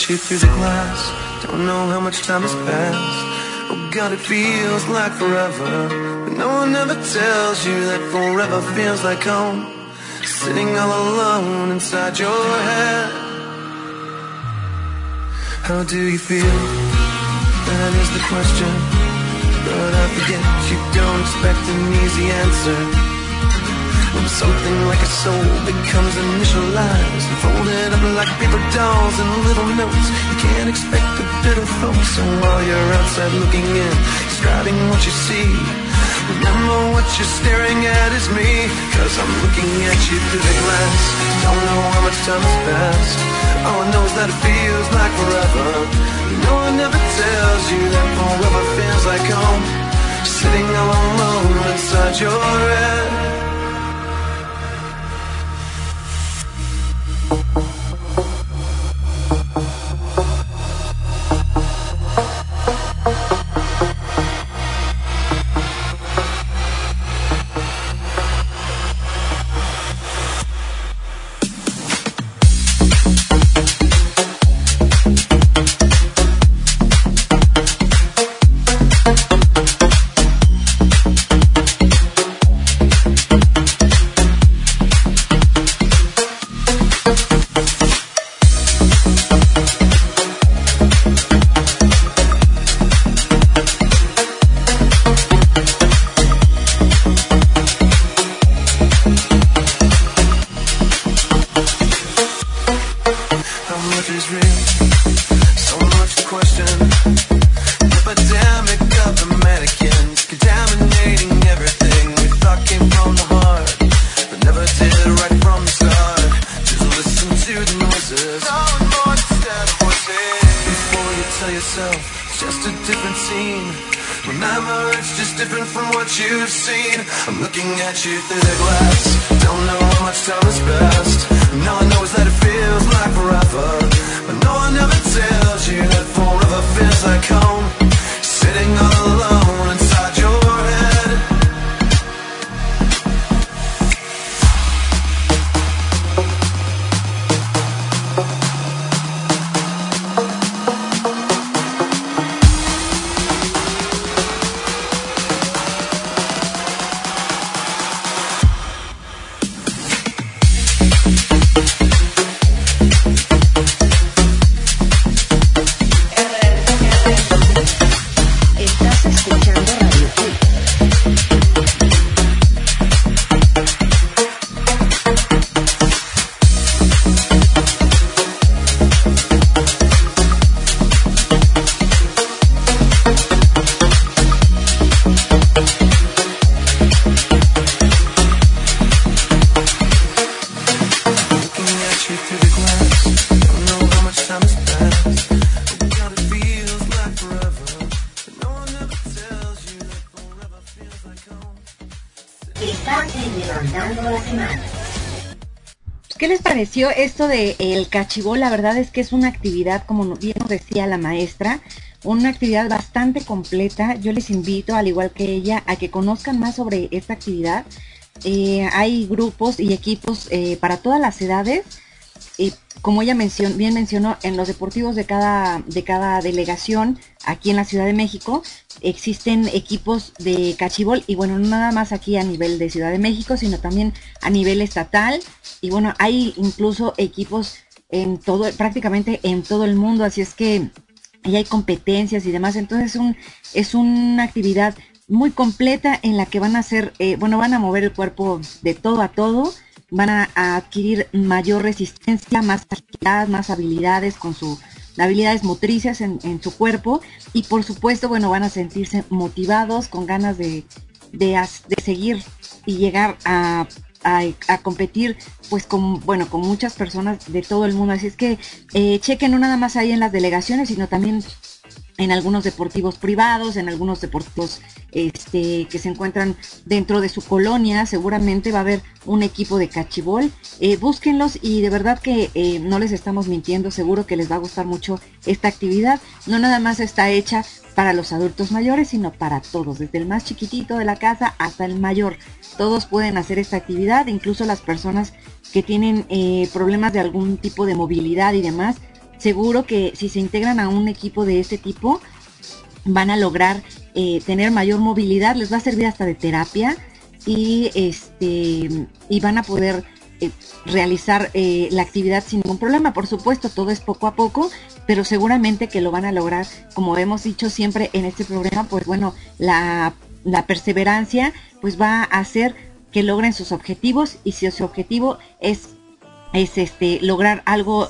you through the glass. Don't know how much time has passed. Oh God, it feels like forever. But no one ever tells you that forever feels like home. Sitting all alone inside your head. How do you feel? That is the question. But I forget you don't expect an easy answer. When something like a soul becomes initialized folded up like paper dolls and little notes, you can't expect a bit of hope. So while you're outside looking in, describing what you see, remember what you're staring at is me. Cause I'm looking at you through the glass. Don't know how much time has passed. All I know is that it feels like forever. No one ever tells you that forever feels like home. Sitting all alone inside your head. Esto de el la verdad es que es una actividad, como bien nos decía la maestra, una actividad bastante completa. Yo les invito, al igual que ella, a que conozcan más sobre esta actividad. Eh, hay grupos y equipos eh, para todas las edades. Y como ella bien mencionó, en los deportivos de cada, de cada delegación aquí en la Ciudad de México existen equipos de cachibol y bueno, no nada más aquí a nivel de Ciudad de México, sino también a nivel estatal. Y bueno, hay incluso equipos en todo, prácticamente en todo el mundo, así es que y hay competencias y demás, entonces es, un, es una actividad muy completa en la que van a hacer, eh, bueno, van a mover el cuerpo de todo a todo, van a, adquirir mayor resistencia, más agilidad, más habilidades con su habilidades motrices en, en, su cuerpo. Y por supuesto, bueno, van a sentirse motivados, con ganas de, de, de seguir y llegar a a, competir pues con bueno con muchas personas de todo el mundo. Así es que eh, chequen no nada más ahí en las delegaciones sino también en algunos deportivos privados, en algunos deportivos este, que se encuentran dentro de su colonia, seguramente va a haber un equipo de cachibol. Eh, búsquenlos y de verdad que eh, no les estamos mintiendo, seguro que les va a gustar mucho esta actividad. No nada más está hecha para los adultos mayores, sino para todos, desde el más chiquitito de la casa hasta el mayor. Todos pueden hacer esta actividad, incluso las personas que tienen eh, problemas de algún tipo de movilidad y demás, seguro que si se integran a un equipo de este tipo, van a lograr eh, tener mayor movilidad, les va a servir hasta de terapia y este y van a poder eh, realizar eh, la actividad sin ningún problema. Por supuesto, todo es poco a poco, pero seguramente que lo van a lograr, como hemos dicho siempre en este programa, pues bueno, la, la perseverancia pues va a hacer que logren sus objetivos y si su objetivo es, es este lograr algo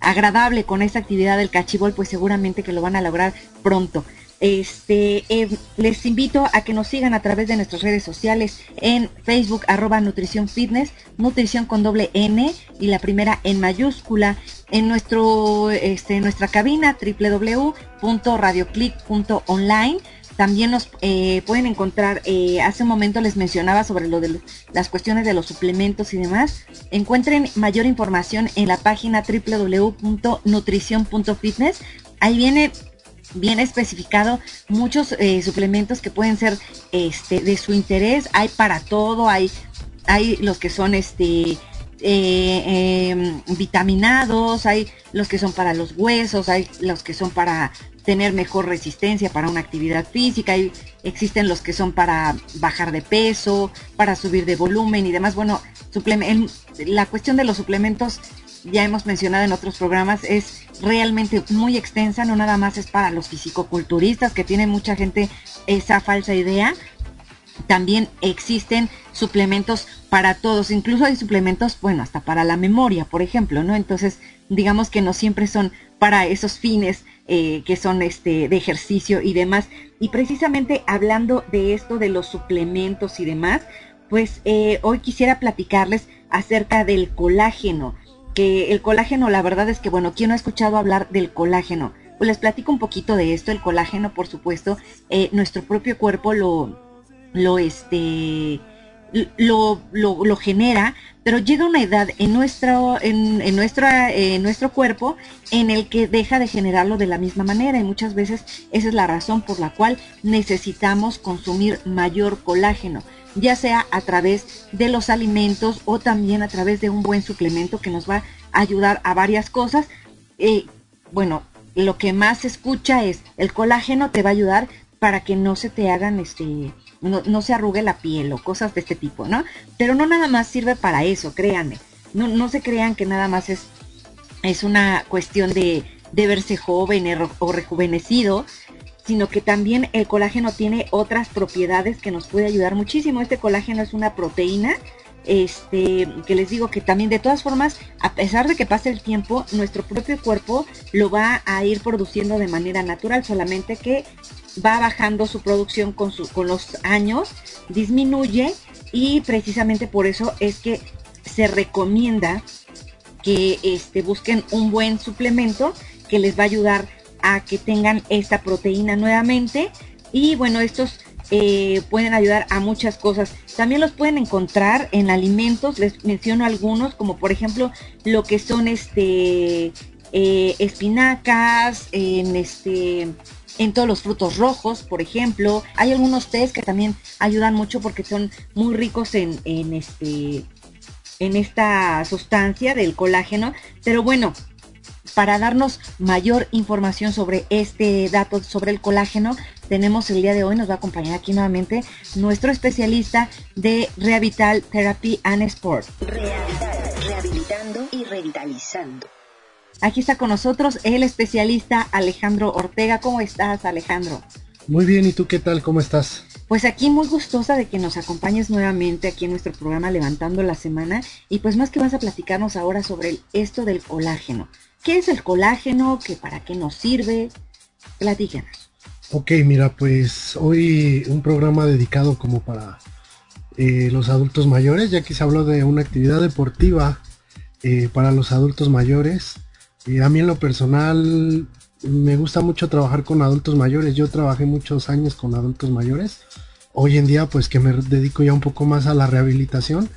agradable con esta actividad del cachibol, pues seguramente que lo van a lograr pronto. Este, eh, les invito a que nos sigan a través de nuestras redes sociales en Facebook, arroba Nutrición Fitness, Nutrición con doble N y la primera en mayúscula, en nuestro, este, nuestra cabina www.radioclick.online. También nos eh, pueden encontrar, eh, hace un momento les mencionaba sobre lo de las cuestiones de los suplementos y demás. Encuentren mayor información en la página www.nutrición.fitness. Ahí viene bien especificado muchos eh, suplementos que pueden ser este de su interés hay para todo hay hay los que son este eh, em, vitaminados hay los que son para los huesos hay los que son para tener mejor resistencia para una actividad física hay, existen los que son para bajar de peso para subir de volumen y demás bueno la cuestión de los suplementos ya hemos mencionado en otros programas, es realmente muy extensa, no nada más es para los fisicoculturistas, que tiene mucha gente esa falsa idea. También existen suplementos para todos, incluso hay suplementos, bueno, hasta para la memoria, por ejemplo, ¿no? Entonces, digamos que no siempre son para esos fines eh, que son este de ejercicio y demás. Y precisamente hablando de esto de los suplementos y demás, pues eh, hoy quisiera platicarles acerca del colágeno que el colágeno, la verdad es que, bueno, ¿quién no ha escuchado hablar del colágeno? Pues les platico un poquito de esto. El colágeno, por supuesto, eh, nuestro propio cuerpo lo, lo, este, lo, lo, genera, pero llega una edad en nuestro, nuestra, en nuestro cuerpo en el que deja de generarlo de la misma manera y muchas veces esa es la razón por la cual necesitamos consumir mayor colágeno ya sea a través de los alimentos o también a través de un buen suplemento que nos va a ayudar a varias cosas. Eh, bueno, lo que más se escucha es el colágeno te va a ayudar para que no se te hagan este no, se arrugue la piel o cosas de este tipo, ¿no? Pero no nada más sirve para eso, créanme. No, no se crean que nada más es, es una cuestión de, de verse joven o rejuvenecido, sino que también el colágeno tiene otras propiedades que nos puede ayudar muchísimo. Este colágeno es una proteína, este, que les digo que también de todas formas, a pesar de que pase el tiempo, nuestro propio cuerpo lo va a ir produciendo de manera natural, solamente que va bajando su producción con, con los años, disminuye y precisamente por eso es que se recomienda que este, busquen un buen suplemento que les va a ayudar a que tengan esta proteína nuevamente. Y bueno, estos eh, pueden ayudar a muchas cosas. También los pueden encontrar en alimentos, les menciono algunos, como por ejemplo lo que son este eh, espinacas, en este en todos los frutos rojos, por ejemplo. Hay algunos tés que también ayudan mucho porque son muy ricos en, en este en esta sustancia del colágeno. Pero bueno, para darnos mayor información sobre este dato sobre el colágeno, tenemos el día de hoy, nos va a acompañar aquí nuevamente nuestro especialista de Rehabital Therapy and Sport. rehabilitando y revitalizando. Aquí está con nosotros el especialista Alejandro Ortega. ¿Cómo estás, Alejandro? Muy bien, ¿y tú qué tal? ¿Cómo estás? Pues aquí muy gustosa de que nos acompañes nuevamente aquí en nuestro programa Levantando la Semana y pues más que vas a platicarnos ahora sobre esto del colágeno. ¿Qué es el colágeno? ¿Qué, ¿Para qué nos sirve? Platícanos. Ok, mira, pues hoy un programa dedicado como para eh, los adultos mayores, ya que se habló de una actividad deportiva eh, para los adultos mayores. Y a mí en lo personal me gusta mucho trabajar con adultos mayores. Yo trabajé muchos años con adultos mayores. Hoy en día pues que me dedico ya un poco más a la rehabilitación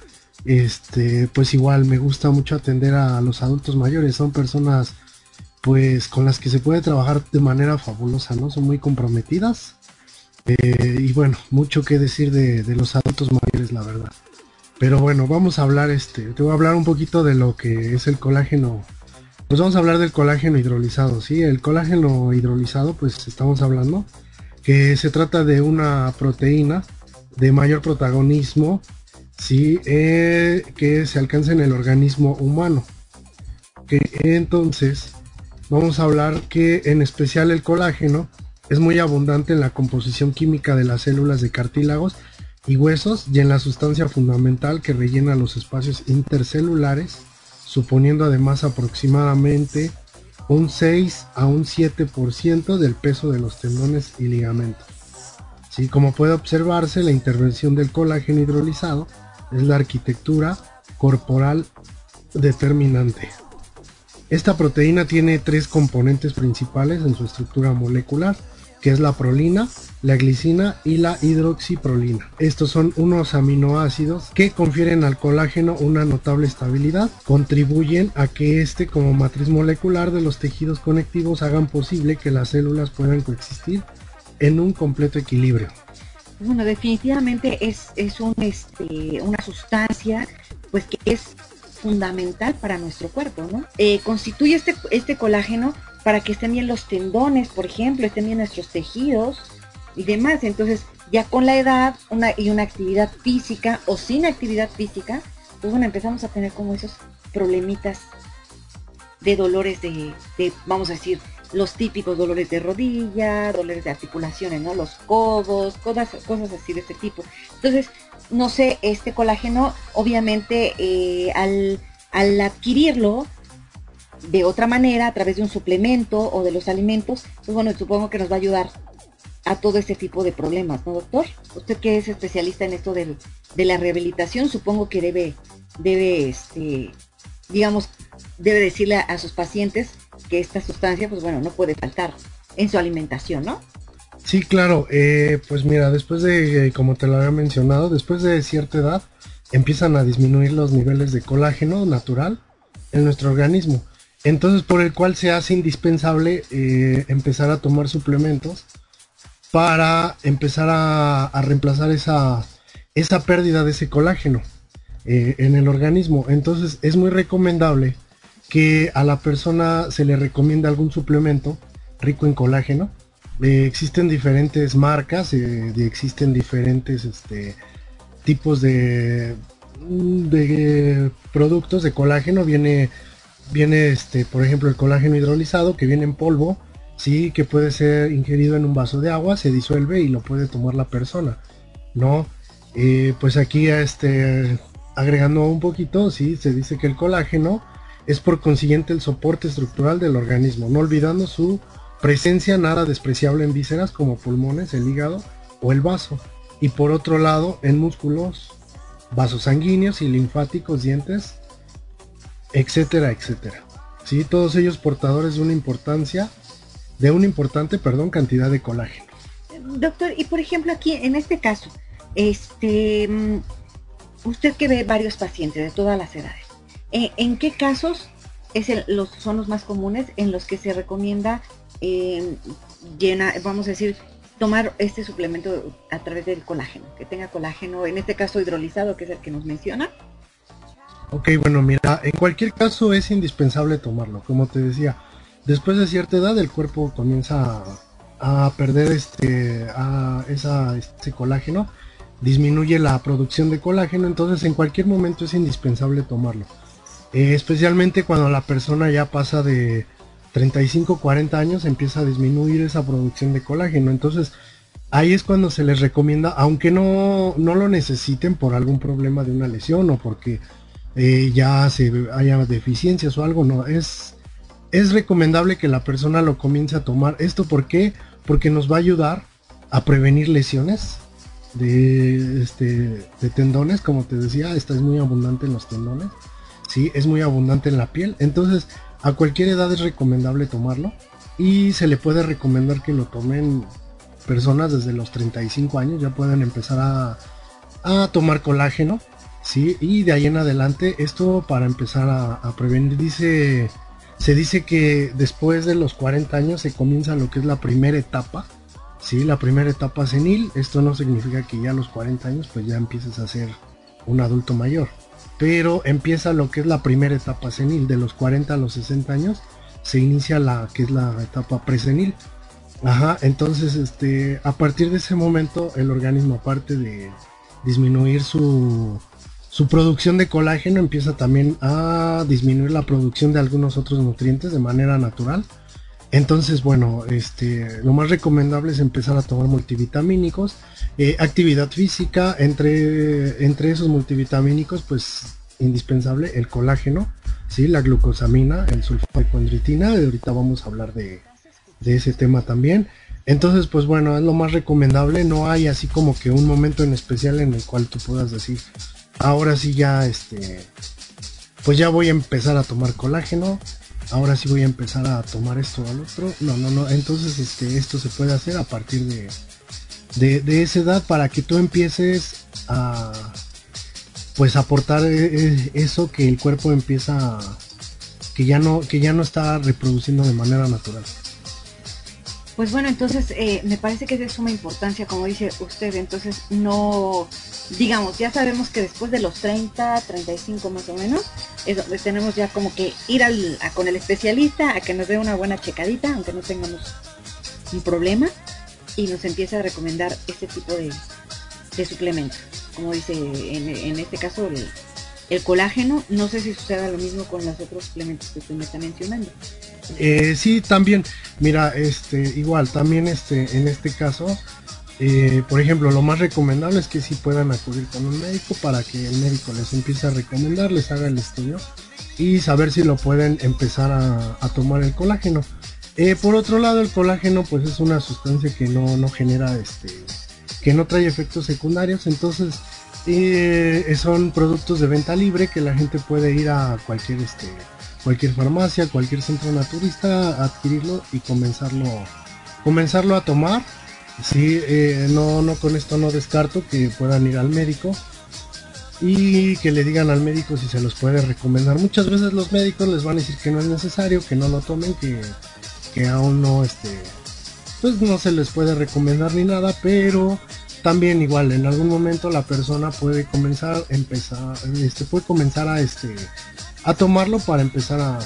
este, pues igual me gusta mucho atender a los adultos mayores, son personas pues con las que se puede trabajar de manera fabulosa, ¿no? Son muy comprometidas. Eh, y bueno, mucho que decir de, los adultos mayores, la verdad. Pero bueno, vamos a hablar, este, te voy a hablar un poquito de lo que es el colágeno pues vamos a hablar del colágeno hidrolizado, ¿sí? El colágeno hidrolizado, pues estamos hablando que se trata de una proteína de mayor protagonismo, ¿sí? Eh, que se alcanza en el organismo humano. Entonces vamos a hablar que en especial el colágeno es muy abundante en la composición química de las células de cartílagos y huesos y en la sustancia fundamental que rellena los espacios intercelulares suponiendo además aproximadamente un 6 a un 7% del peso de los tendones y ligamentos. Sí, como puede observarse, la intervención del colágeno hidrolizado es la arquitectura corporal determinante. Esta proteína tiene tres componentes principales en su estructura molecular, que es la prolina, la glicina y la hidroxiprolina. Estos son unos aminoácidos que confieren al colágeno una notable estabilidad, contribuyen a que este como matriz molecular de los tejidos conectivos hagan posible que las células puedan coexistir en un completo equilibrio. Bueno, definitivamente es, es un, este, una sustancia pues que es fundamental para nuestro cuerpo, ¿no? Eh, constituye este, este colágeno para que estén bien los tendones, por ejemplo, estén bien nuestros tejidos y demás. Entonces, ya con la edad una, y una actividad física o sin actividad física, pues bueno, empezamos a tener como esos problemitas de dolores de, vamos a decir, los típicos dolores de rodilla, dolores de articulaciones, ¿no? Los codos, cosas, cosas así de este tipo. Entonces, no sé, este colágeno, obviamente, eh, al, al adquirirlo, de otra manera, a través de un suplemento o de los alimentos, pues bueno, supongo que nos va a ayudar a todo ese tipo de problemas, ¿no, doctor? Usted que es especialista en esto de la rehabilitación, supongo que debe, debe, este, digamos, debe decirle a, sus pacientes que esta sustancia, pues bueno, no puede faltar en su alimentación, ¿no? Sí, claro. Eh, pues mira, después de, como te lo había mencionado, después de cierta edad empiezan a disminuir los niveles de colágeno natural en nuestro organismo. Entonces, por el cual se hace indispensable eh, empezar a tomar suplementos para empezar a, reemplazar esa, esa, pérdida de ese colágeno eh, en el organismo. Entonces, es muy recomendable que a la persona se le recomienda algún suplemento rico en colágeno. Eh, existen diferentes marcas, existen diferentes este, tipos de, de productos de colágeno. Viene viene este, por ejemplo, el colágeno hidrolizado que viene en polvo, sí, que puede ser ingerido en un vaso de agua, se disuelve y lo puede tomar la persona, ¿no? Eh, pues aquí este, agregando un poquito, sí, se dice que el colágeno es por consiguiente el soporte estructural del organismo, no olvidando su presencia nada despreciable en vísceras como pulmones, el hígado o el vaso. Y por otro lado, en músculos, vasos sanguíneos y linfáticos, dientes, etcétera, etcétera. ¿Sí? Todos ellos portadores de una importancia, de una importante, perdón, cantidad de colágeno. Doctor, y por ejemplo aquí en este caso, este, mm, usted que ve varios pacientes de todas las edades, eh, ¿en qué casos es los, son los más comunes en los que se recomienda llena, vamos a decir, tomar este suplemento a través del colágeno, que tenga colágeno, en este caso hidrolizado, que es el que nos menciona? Ok, bueno, mira, en cualquier caso es indispensable tomarlo. Como te decía, después de cierta edad el cuerpo comienza a, perder este, a esa, este colágeno, disminuye la producción de colágeno, entonces en cualquier momento es indispensable tomarlo. Eh, especialmente cuando la persona ya pasa de 35-40 años, empieza a disminuir esa producción de colágeno. Entonces ahí es cuando se les recomienda, aunque no, no lo necesiten por algún problema de una lesión o porque eh, ya se haya deficiencias o algo, no, es, es recomendable que la persona lo comience a tomar. ¿Esto por qué? Porque nos va a ayudar a prevenir lesiones de, este, de tendones, como te decía, esta es muy abundante en los tendones, ¿sí? es muy abundante en la piel, entonces a cualquier edad es recomendable tomarlo y se le puede recomendar que lo tomen personas desde los 35 años, ya pueden empezar a, a tomar colágeno ¿sí? Y de ahí en adelante, esto para empezar a, prevenir, dice, se dice que después de los 40 años se comienza lo que es la primera etapa, ¿sí? La primera etapa senil, esto no significa que ya a los 40 años pues ya empieces a ser un adulto mayor, pero empieza lo que es la primera etapa senil, de los 40 a los 60 años, se inicia la que es la etapa presenil. Ajá, entonces este, a partir de ese momento el organismo aparte de disminuir su, su producción de colágeno empieza también a disminuir la producción de algunos otros nutrientes de manera natural. Entonces, bueno, este, lo más recomendable es empezar a tomar multivitamínicos, eh, actividad física, entre, entre esos multivitamínicos, pues indispensable el colágeno, ¿sí? la glucosamina, el sulfato de condritina, ahorita vamos a hablar de, de ese tema también. Entonces, pues bueno, es lo más recomendable, no hay así como que un momento en especial en el cual tú puedas decir, ahora sí ya, este, pues ya voy a empezar a tomar colágeno, ahora sí voy a empezar a tomar esto al otro. No, no, no, entonces este, esto se puede hacer a partir de, de, de esa edad para que tú empieces a, pues aportar eh, eh, eso que el cuerpo empieza, que ya no, que ya no está reproduciendo de manera natural. Pues bueno, entonces eh, me parece que es de suma importancia, como dice usted, entonces no, digamos, ya sabemos que después de los 30, 35 más o menos, eso, pues tenemos ya como que ir al, a, con el especialista a que nos dé una buena checadita, aunque no tengamos un problema, y nos empiece a recomendar este tipo de, de suplementos. Como dice en, en este caso el, el colágeno, no sé si suceda lo mismo con los otros suplementos que usted me está mencionando. Eh, sí, también, mira, este, igual, también este, en este caso, eh, por ejemplo, lo más recomendable es que sí puedan acudir con un médico para que el médico les empiece a recomendar, les haga el estudio y saber si lo pueden empezar a, a tomar el colágeno. Eh, por otro lado, el colágeno pues es una sustancia que no, no genera, este, que no trae efectos secundarios, entonces eh, son productos de venta libre que la gente puede ir a cualquier este cualquier farmacia, cualquier centro naturista, adquirirlo y comenzarlo, comenzarlo a tomar. Sí, eh, no, no con esto no descarto que puedan ir al médico y que le digan al médico si se los puede recomendar. Muchas veces los médicos les van a decir que no es necesario, que no lo tomen, que, que aún no, este, pues no se les puede recomendar ni nada, pero también igual en algún momento la persona puede comenzar, empezar, este, puede comenzar a este, a tomarlo para empezar a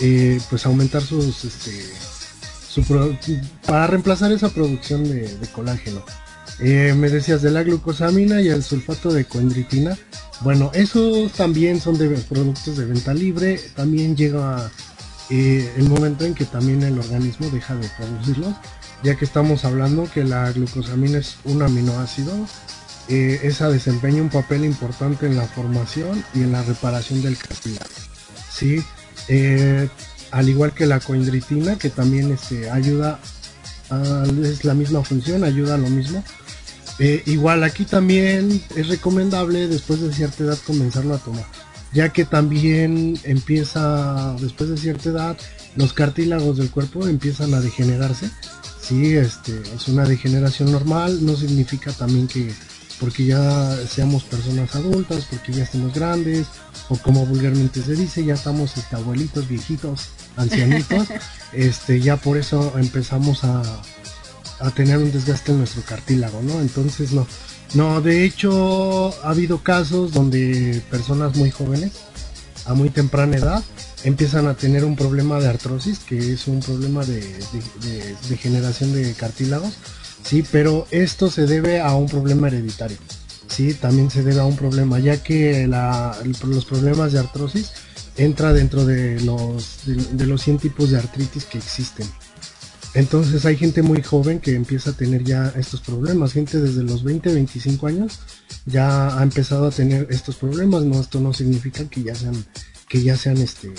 eh, pues aumentar sus este su para reemplazar esa producción de, colágeno. Eh, me decías de la glucosamina y el sulfato de coendritina bueno esos también son de productos de venta libre. También llega eh, el momento en que también el organismo deja de producirlos ya que estamos hablando que la glucosamina es un aminoácido eh, esa desempeña un papel importante en la formación y en la reparación del cartílago. ¿sí? Eh, al igual que la coindritina, que también este, ayuda, es la misma función, ayuda a lo mismo. Eh, igual aquí también es recomendable después de cierta edad comenzarlo a tomar, ya que también empieza, después de cierta edad, los cartílagos del cuerpo empiezan a degenerarse. Sí, este, es una degeneración normal, no significa también que porque ya seamos personas adultas, porque ya estemos grandes, o como vulgarmente se dice, ya estamos este, abuelitos, viejitos, ancianitos, este, ya por eso empezamos a, a tener un desgaste en nuestro cartílago, ¿no? Entonces no, no, de hecho ha habido casos donde personas muy jóvenes, a muy temprana edad, empiezan a tener un problema de artrosis, que es un problema de, de, de generación de cartílagos, sí, pero esto se debe a un problema hereditario, sí, también se debe a un problema, ya que los problemas de artrosis entra dentro de los, de, los 100 tipos de artritis que existen. Entonces hay gente muy joven que empieza a tener ya estos problemas, gente desde los 20, 25 años ya ha empezado a tener estos problemas, no esto no significa que ya sean que ya sean este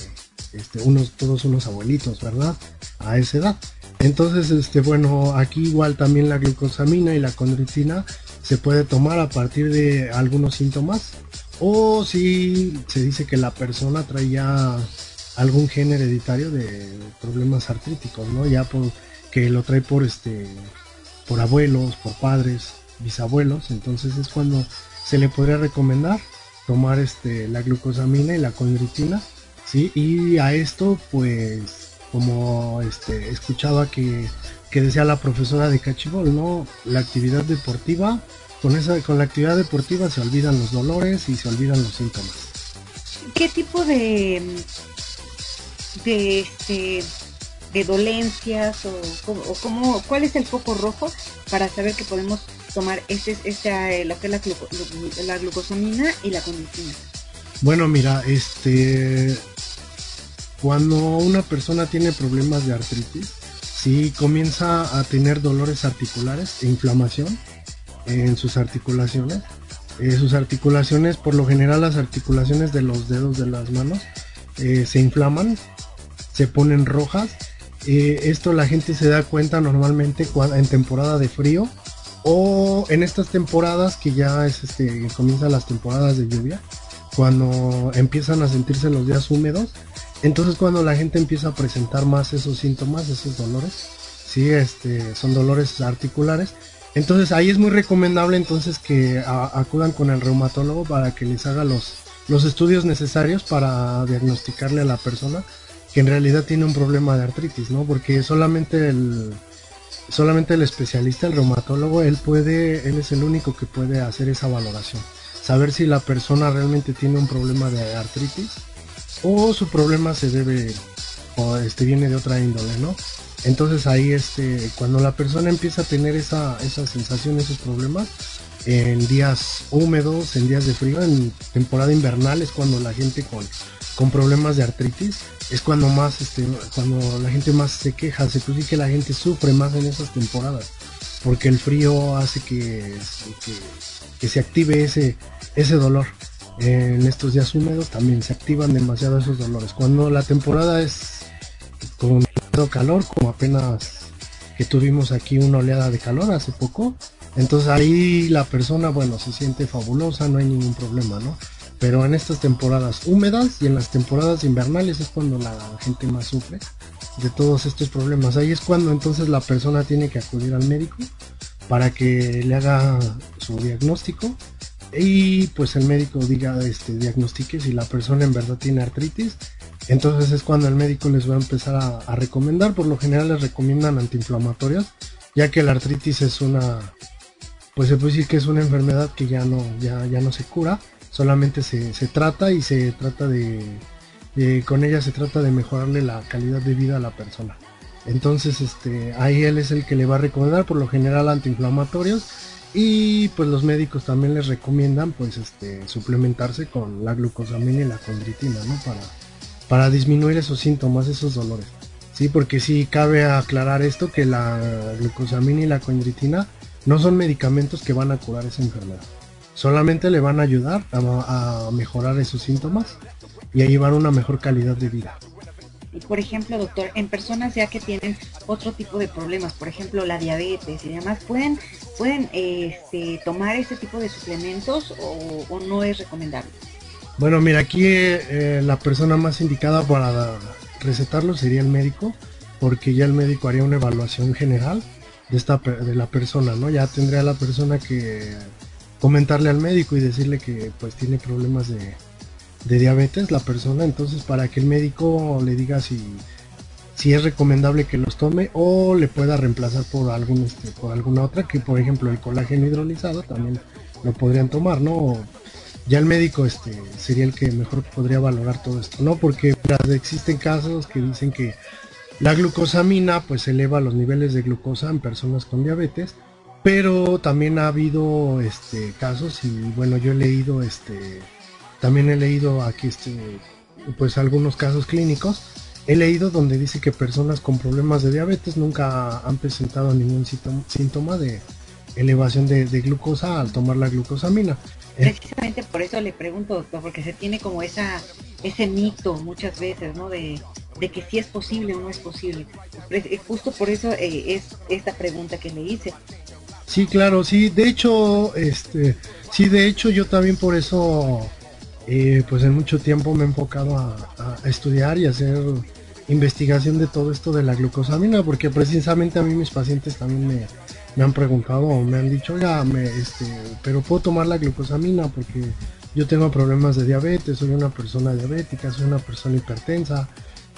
este unos todos unos abuelitos, ¿verdad? A esa edad. Entonces, este, bueno, aquí igual también la glucosamina y la condritina se puede tomar a partir de algunos síntomas o si se dice que la persona trae ya algún gen hereditario de problemas artríticos, ¿no? Ya por que lo trae por este por abuelos, por padres, bisabuelos, entonces es cuando se le podría recomendar tomar este la glucosamina y la condritina, ¿sí? Y a esto pues como este, escuchaba que, que decía la profesora de cachibol, ¿no? La actividad deportiva Con esa, con la actividad deportiva se olvidan los dolores y se olvidan los síntomas. ¿Qué tipo de de este de dolencias o, o cómo, cuál es el foco rojo para saber que podemos tomar este, este lo que es la, la glucosamina y la condicina? Bueno, mira, este cuando una persona tiene problemas de artritis, sí comienza a tener dolores articulares e inflamación en sus articulaciones. Eh, sus articulaciones, por lo general las articulaciones de los dedos de las manos eh, se inflaman, se ponen rojas. Eh, esto la gente se da cuenta normalmente en temporada de frío o en estas temporadas que ya es este, comienzan las temporadas de lluvia, cuando empiezan a sentirse los días húmedos entonces cuando la gente empieza a presentar más esos síntomas, esos dolores, sí, este, son dolores articulares, entonces ahí es muy recomendable entonces que acudan con el reumatólogo para que les haga los, los estudios necesarios para diagnosticarle a la persona en realidad tiene un problema de artritis, ¿no? Porque solamente el, solamente el especialista, el reumatólogo, él puede, él es el único que puede hacer esa valoración. Saber si la persona realmente tiene un problema de artritis o su problema se debe o este viene de otra índole, ¿no? Entonces ahí este cuando la persona empieza a tener esa, esa sensación, esos problemas, en días húmedos, en días de frío, en temporada invernal es cuando la gente con, con problemas de artritis es cuando más este cuando la gente más se queja, se puede que la gente sufre más en esas temporadas, porque el frío hace que, que, que se active ese, ese dolor en estos días húmedos también se activan demasiado esos dolores. Cuando la temporada es con calor, como apenas que tuvimos aquí una oleada de calor hace poco, entonces ahí la persona, bueno, se siente fabulosa, no hay ningún problema, ¿no? Pero en estas temporadas húmedas y en las temporadas invernales es cuando la gente más sufre de todos estos problemas. Ahí es cuando entonces la persona tiene que acudir al médico para que le haga su diagnóstico y pues el médico diga, este, diagnostique si la persona en verdad tiene artritis. Entonces es cuando el médico les va a empezar a, recomendar. Por lo general les recomiendan antiinflamatorias, ya que la artritis es una, pues se puede decir que es una enfermedad que ya no, ya, ya no se cura, solamente se, trata y se trata de, con ella se trata de mejorarle la calidad de vida a la persona. Entonces, este, ahí él es el que le va a recomendar por lo general antiinflamatorios y pues los médicos también les recomiendan pues este suplementarse con la glucosamina y la condritina, ¿no? Para, para disminuir esos síntomas, esos dolores. Sí, porque sí cabe aclarar esto que la glucosamina y la condritina no son medicamentos que van a curar esa enfermedad. Solamente le van a ayudar a, a mejorar esos síntomas y a llevar una mejor calidad de vida por ejemplo, doctor, en personas ya que tienen otro tipo de problemas, por ejemplo, la diabetes y demás, ¿pueden, pueden este, tomar ese tipo de suplementos o, no es recomendable? Bueno, mira, aquí eh, la persona más indicada para recetarlo sería el médico, porque ya el médico haría una evaluación general de, esta, de la persona, ¿no? Ya tendría la persona que comentarle al médico y decirle que pues tiene problemas de, diabetes la persona, entonces para que el médico le diga si, si es recomendable que los tome o le pueda reemplazar por algún este, por alguna otra que por ejemplo el colágeno hidrolizado también lo podrían tomar, ¿no? ya el médico este sería el que mejor podría valorar todo esto, ¿no? Porque existen casos que dicen que la glucosamina pues eleva los niveles de glucosa en personas con diabetes, pero también ha habido este casos y bueno, yo he leído este también he leído aquí este, pues algunos casos clínicos. He leído donde dice que personas con problemas de diabetes nunca han presentado ningún síntoma de elevación de, glucosa al tomar la glucosamina. Precisamente por eso le pregunto, doctor, porque se tiene como esa ese mito muchas veces, ¿no? De, que si es posible o no es posible. Justo por eso eh, es esta pregunta que le hice. Sí, claro, sí. De hecho, este, sí, de hecho yo también por eso eh, pues en mucho tiempo me he enfocado a, estudiar y hacer investigación de todo esto de la glucosamina, porque precisamente a mí mis pacientes también me, han preguntado me han dicho, oiga, me, este, pero puedo tomar la glucosamina porque yo tengo problemas de diabetes, soy una persona diabética, soy una persona hipertensa,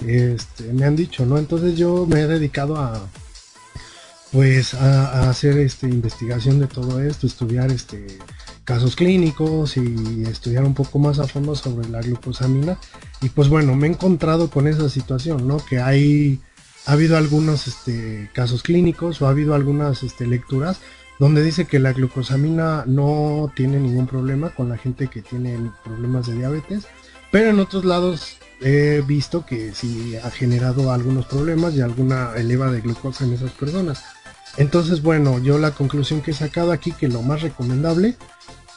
este, me han dicho, ¿no? Entonces yo me he dedicado a, pues a, hacer este investigación de todo esto, estudiar este casos clínicos y estudiar un poco más a fondo sobre la glucosamina y pues bueno, me he encontrado con esa situación, ¿no? Que hay ha habido algunos este, casos clínicos o ha habido algunas este, lecturas donde dice que la glucosamina no tiene ningún problema con la gente que tiene problemas de diabetes, pero en otros lados he visto que sí ha generado algunos problemas y alguna eleva de glucosa en esas personas. Entonces, bueno, yo la conclusión que he sacado aquí que lo más recomendable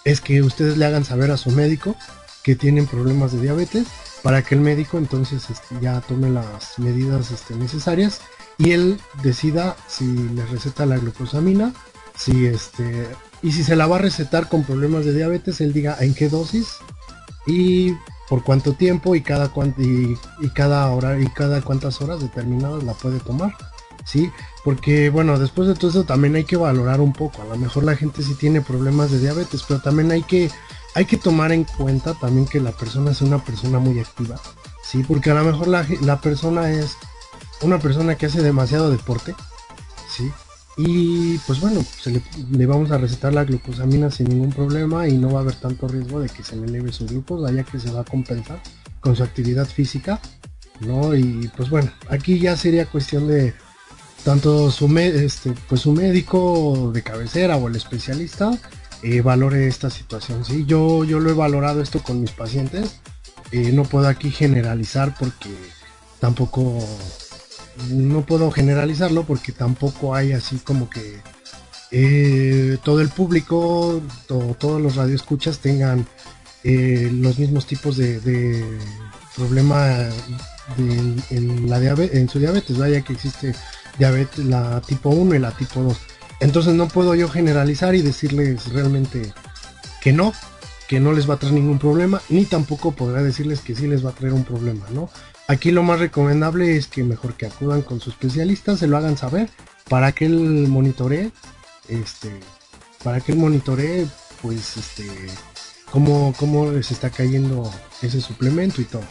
es que ustedes le hagan saber a su médico que tienen problemas de diabetes para que el médico entonces este, ya tome las medidas este, necesarias y él decida si le receta la glucosamina, si este y si se la va a recetar con problemas de diabetes, él diga en qué dosis y por cuánto tiempo y cada y, y cada hora y cada cuántas horas determinadas la puede tomar. ¿sí? Porque bueno, después de todo eso también hay que valorar un poco. A lo mejor la gente sí tiene problemas de diabetes, pero también hay que, hay que tomar en cuenta también que la persona es una persona muy activa, ¿sí? Porque a lo mejor la, la persona es una persona que hace demasiado deporte, ¿sí? Y pues bueno, se le, le, vamos a recetar la glucosamina sin ningún problema y no va a haber tanto riesgo de que se le eleve su glucosa, ya que se va a compensar con su actividad física, ¿no? Y pues bueno, aquí ya sería cuestión de tanto su, este, pues su médico de cabecera o el especialista eh, valore esta situación. ¿sí? Yo, yo lo he valorado esto con mis pacientes. Eh, no puedo aquí generalizar porque tampoco no puedo generalizarlo porque tampoco hay así como que eh, todo el público, todos los radioescuchas tengan los mismos tipos de, problema en, la en su diabetes. Vaya que existe diabetes, la tipo 1 y la tipo 2. Entonces no puedo yo generalizar y decirles realmente que no, que no les va a traer ningún problema, ni tampoco podrá decirles que sí les va a traer un problema, ¿no? Aquí lo más recomendable es que mejor que acudan con su especialista, se lo hagan saber para que él monitoree, este, para que él monitoree, pues, este, cómo, cómo les está cayendo ese suplemento y todo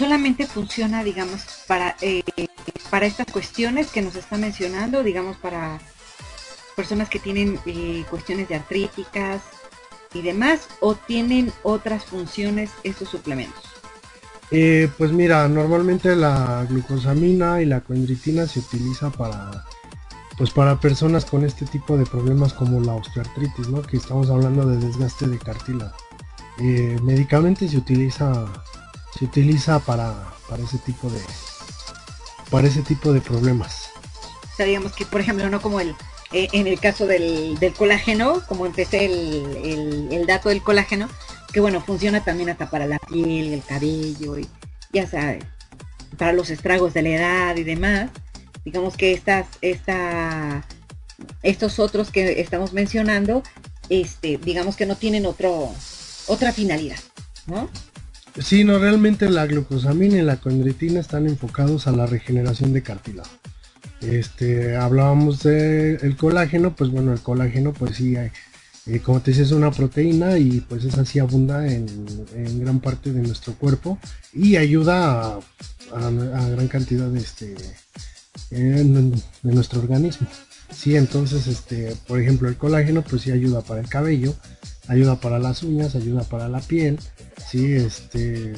solamente funciona, digamos, para, eh, para estas cuestiones que nos está mencionando, digamos, para personas que tienen eh, cuestiones de artríticas y demás, o tienen otras funciones estos suplementos? Eh, pues mira, normalmente la glucosamina y la coendritina se utiliza para pues para personas con este tipo de problemas como la osteoartritis, ¿no? Que estamos hablando de desgaste de cartílago. médicamente se utiliza se utiliza para, para ese tipo de para ese tipo de problemas. Sabíamos que, por ejemplo, no como el eh, en el caso del, del colágeno, como empecé el, el, dato del colágeno, que bueno, funciona también hasta para la piel, el cabello, y ya sabes, para los estragos de la edad y demás. Digamos que estas, esta, estos otros que estamos mencionando, este, digamos que no tienen otro, otra finalidad, ¿no? Sí, no, realmente la glucosamina y la condritina están enfocados a la regeneración de cartílago. Este, hablábamos del colágeno, pues bueno, el colágeno pues sí, eh, como te decía, es una proteína y pues es así abunda en, gran parte de nuestro cuerpo y ayuda a, gran cantidad de, este, de nuestro organismo. Sí, entonces, este, por ejemplo, el colágeno pues sí ayuda para el cabello, ayuda para las uñas, ayuda para la piel, sí, este,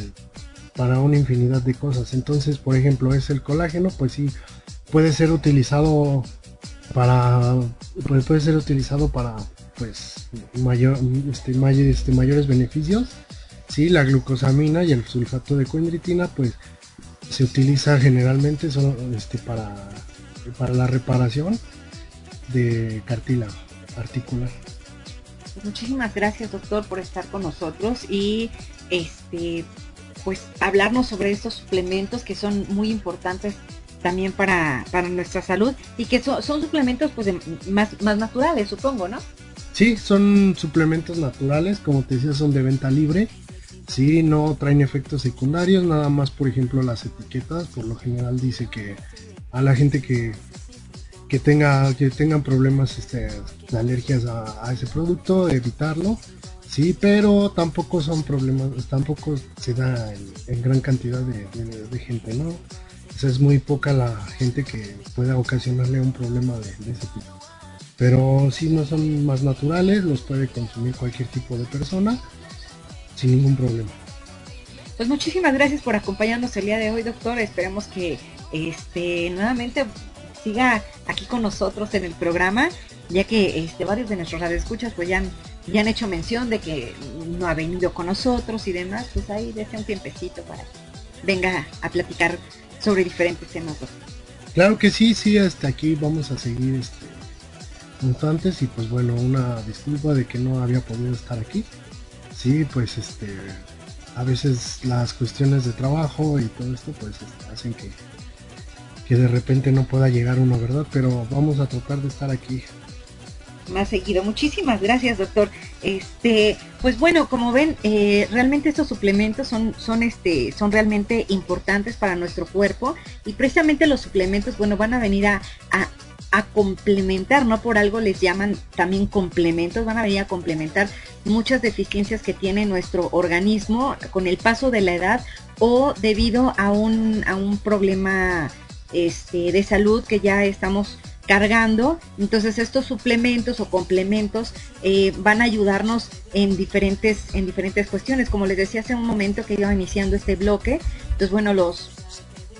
para una infinidad de cosas. Entonces, por ejemplo, es el colágeno, pues sí, puede ser utilizado para, puede ser utilizado para, pues, mayor, este, este, mayores beneficios. Sí, la glucosamina y el sulfato de coendritina, pues, se utiliza generalmente solo, este, para, para la reparación de cartílago articular. Pues muchísimas gracias, doctor, por estar con nosotros y este pues hablarnos sobre estos suplementos que son muy importantes también para, nuestra salud y que son, suplementos pues más, más naturales, supongo, ¿no? Sí, son suplementos naturales, como te decía, son de venta libre. Sí, no traen efectos secundarios, nada más, por ejemplo, las etiquetas, por lo general dice que a la gente que que tenga que tengan problemas este, alergias a, ese producto evitarlo sí pero tampoco son problemas tampoco se da en, gran cantidad de, gente no es muy poca la gente que pueda ocasionarle un problema de, de ese tipo. Pero si no son más naturales, los puede consumir cualquier tipo de persona sin ningún problema. Pues muchísimas gracias por acompañarnos el día de hoy, doctor. Esperemos que este nuevamente siga aquí con nosotros en el programa, ya que este varios de nuestros radioescuchas pues ya han, ya han hecho mención de que no ha venido con nosotros y demás, pues ahí desde un tiempecito para que venga a platicar sobre diferentes temas. Claro que sí, sí, hasta aquí vamos a seguir este constantes y pues bueno, una disculpa de que no había podido estar aquí. Sí, pues este a veces las cuestiones de trabajo y todo esto pues este, hacen que, que de repente no pueda llegar uno, ¿verdad? Pero vamos a tratar de estar aquí. Más seguido. Muchísimas gracias, doctor. Este, pues bueno, como ven, eh, realmente estos suplementos son, son, este, son realmente importantes para nuestro cuerpo y precisamente los suplementos, bueno, van a venir a, a a complementar, no por algo les llaman también complementos, van a venir a complementar muchas deficiencias que tiene nuestro organismo con el paso de la edad o debido a un, a un problema este, de salud que ya estamos cargando. Entonces estos suplementos o complementos eh, van a ayudarnos en diferentes, en diferentes cuestiones. Como les decía hace un momento que iba iniciando este bloque, entonces bueno, los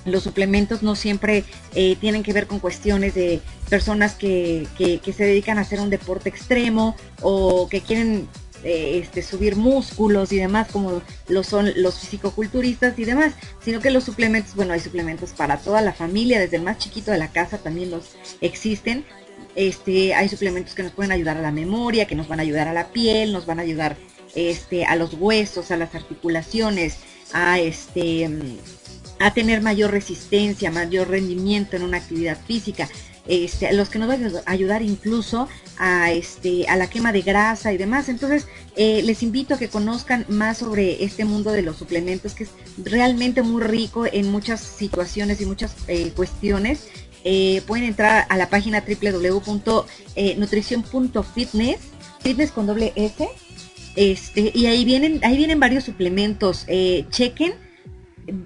los suplementos no siempre eh, tienen que ver con cuestiones de personas que, que, se dedican a hacer un deporte extremo o que quieren eh, este, subir músculos y demás, como lo son los fisicoculturistas y demás, sino que los suplementos, bueno, hay suplementos para toda la familia, desde el más chiquito de la casa también los existen. Este, hay suplementos que nos pueden ayudar a la memoria, que nos van a ayudar a la piel, nos van a ayudar este, a los huesos, a las articulaciones, a este a tener mayor resistencia, mayor rendimiento en una actividad física. Este, los que nos van a ayudar incluso a, este, a la quema de grasa y demás. Entonces, eh, les invito a que conozcan más sobre este mundo de los suplementos, que es realmente muy rico en muchas situaciones y muchas eh, cuestiones. Eh, pueden entrar a la página www.nutrición.fitness, fitness con doble S, este, y ahí vienen, ahí vienen varios suplementos. chequen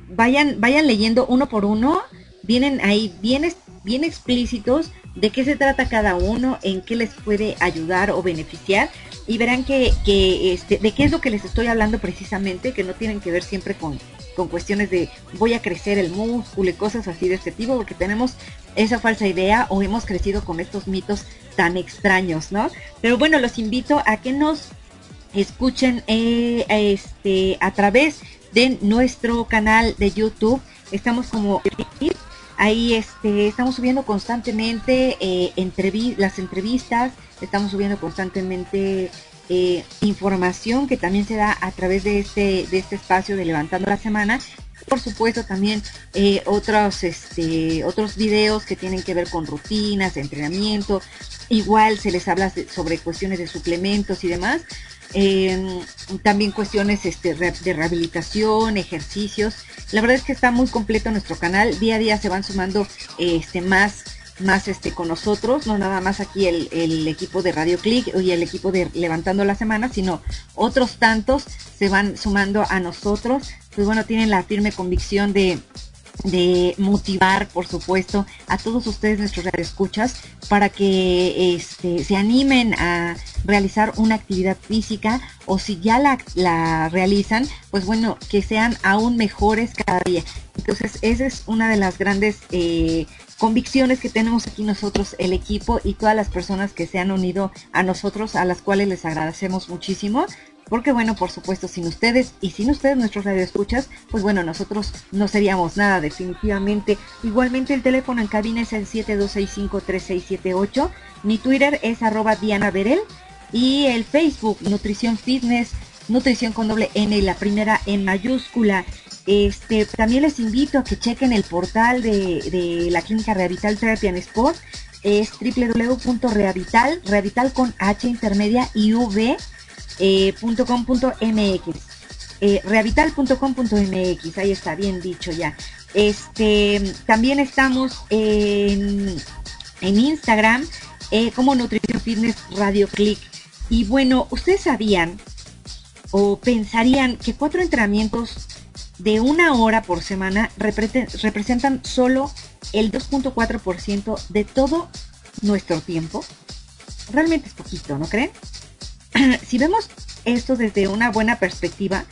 vayan, vayan leyendo uno por uno, vienen ahí bien, bien explícitos de qué se trata cada uno, en qué les puede ayudar o beneficiar y verán que, que este, de qué es lo que les estoy hablando precisamente, que no tienen que ver siempre con, con cuestiones de voy a crecer el músculo y cosas así de este tipo, porque tenemos esa falsa idea o hemos crecido con estos mitos tan extraños, ¿no? Pero bueno, los invito a que nos escuchen eh, este, a través de nuestro canal de YouTube. Estamos como ahí este, estamos subiendo constantemente eh, las entrevistas, estamos subiendo constantemente eh, información que también se da a través de este, de este espacio de Levantando la Semana. Por supuesto también eh, otros, este, otros videos que tienen que ver con rutinas, entrenamiento. Igual se les habla sobre cuestiones de suplementos y demás también cuestiones este, de rehabilitación, ejercicios. La verdad es que está muy completo nuestro canal. Día a día se van sumando este, más, más este, con nosotros, no nada más aquí el, el equipo de Radio Click y el equipo de Levantando la Semana, sino otros tantos se van sumando a nosotros. Pues bueno, tienen la firme convicción de de motivar, por supuesto, a todos ustedes, nuestros escuchas, para que este, se animen a realizar una actividad física o si ya la, la realizan, pues bueno, que sean aún mejores cada día. Entonces, esa es una de las grandes eh, convicciones que tenemos aquí nosotros, el equipo y todas las personas que se han unido a nosotros, a las cuales les agradecemos muchísimo porque bueno, por supuesto, sin ustedes y sin ustedes nuestros radioescuchas, pues bueno, nosotros no seríamos nada definitivamente. Igualmente el teléfono en cabina es el 72653678, mi Twitter es arroba Diana Berel y el Facebook Nutrición Fitness, Nutrición con doble N y la primera en mayúscula. Este, también les invito a que chequen el portal de, de la clínica Rehabital Therapy and Sport, es www.rehabital, rehabital con H intermedia y V eh, .com.mx eh, ahí está bien dicho ya este también estamos en, en Instagram eh, como Nutrición Fitness Radio Click y bueno ustedes sabían o pensarían que cuatro entrenamientos de una hora por semana representan solo el 2.4% de todo nuestro tiempo. Realmente es poquito, ¿no creen? si vemos esto desde una buena perspectiva,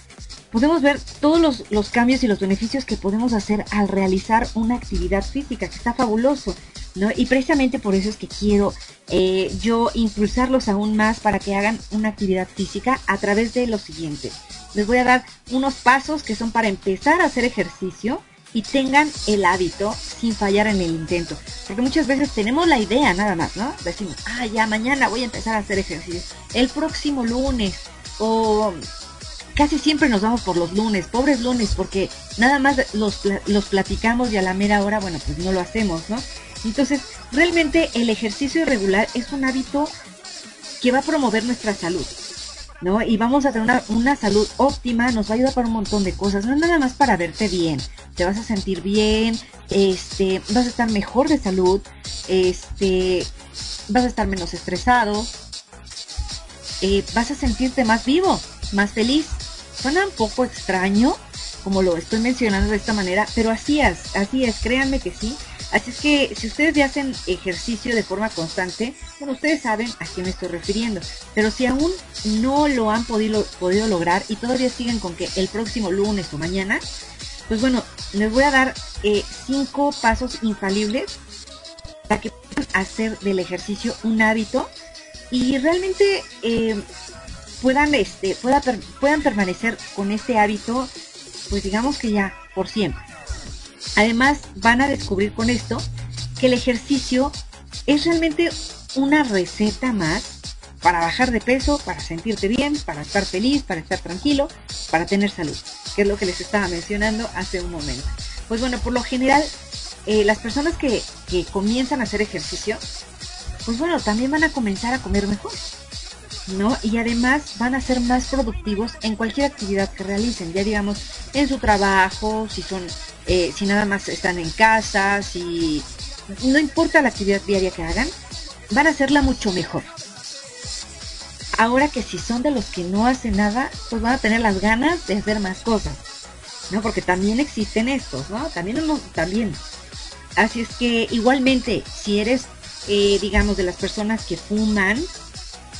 podemos ver todos los, los, cambios y los beneficios que podemos hacer al realizar una actividad física, que está fabuloso, ¿no? Y precisamente por eso es que quiero eh, yo impulsarlos aún más para que hagan una actividad física a través de lo siguiente. Les voy a dar unos pasos que son para empezar a hacer ejercicio y tengan el hábito sin fallar en el intento. Porque muchas veces tenemos la idea nada más, ¿no? Decimos, ah, ya mañana voy a empezar a hacer ejercicio. El próximo lunes. O casi siempre nos vamos por los lunes, pobres lunes, porque nada más los, los platicamos y a la mera hora, bueno, pues no lo hacemos, ¿no? Entonces, realmente el ejercicio irregular es un hábito que va a promover nuestra salud. ¿No? Y vamos a tener una, salud óptima, nos va a ayudar para un montón de cosas, no nada más para verte bien, te vas a sentir bien, este, vas a estar mejor de salud, este, vas a estar menos estresado, eh, vas a sentirte más vivo, más feliz. Suena un poco extraño, como lo estoy mencionando de esta manera, pero así es, así es, créanme que sí. Así es que si ustedes ya hacen ejercicio de forma constante, bueno, ustedes saben a quién me estoy refiriendo. Pero si aún no lo han podido, podido lograr y todavía siguen con que el próximo lunes o mañana, pues bueno, les voy a dar eh, cinco pasos infalibles para que puedan hacer del ejercicio un hábito y realmente eh, puedan, este, puedan permanecer con este hábito, pues digamos que ya por siempre. Además, van a descubrir con esto que el ejercicio es realmente una receta más para bajar de peso, para sentirte bien, para estar feliz, para estar tranquilo, para tener salud, que es lo que les estaba mencionando hace un momento. Pues bueno, por lo general, eh, las personas que, que comienzan a hacer ejercicio, pues bueno, también van a comenzar a comer mejor, ¿no? Y además van a ser más productivos en cualquier actividad que realicen, ya digamos, en su trabajo, si son eh, si nada más están en casa, si no importa la actividad diaria que hagan, van a hacerla mucho mejor. Ahora que si son de los que no hacen nada, pues van a tener las ganas de hacer más cosas, ¿no? Porque también existen estos, ¿no? También, también. Así es que igualmente, si eres, eh, digamos, de las personas que fuman,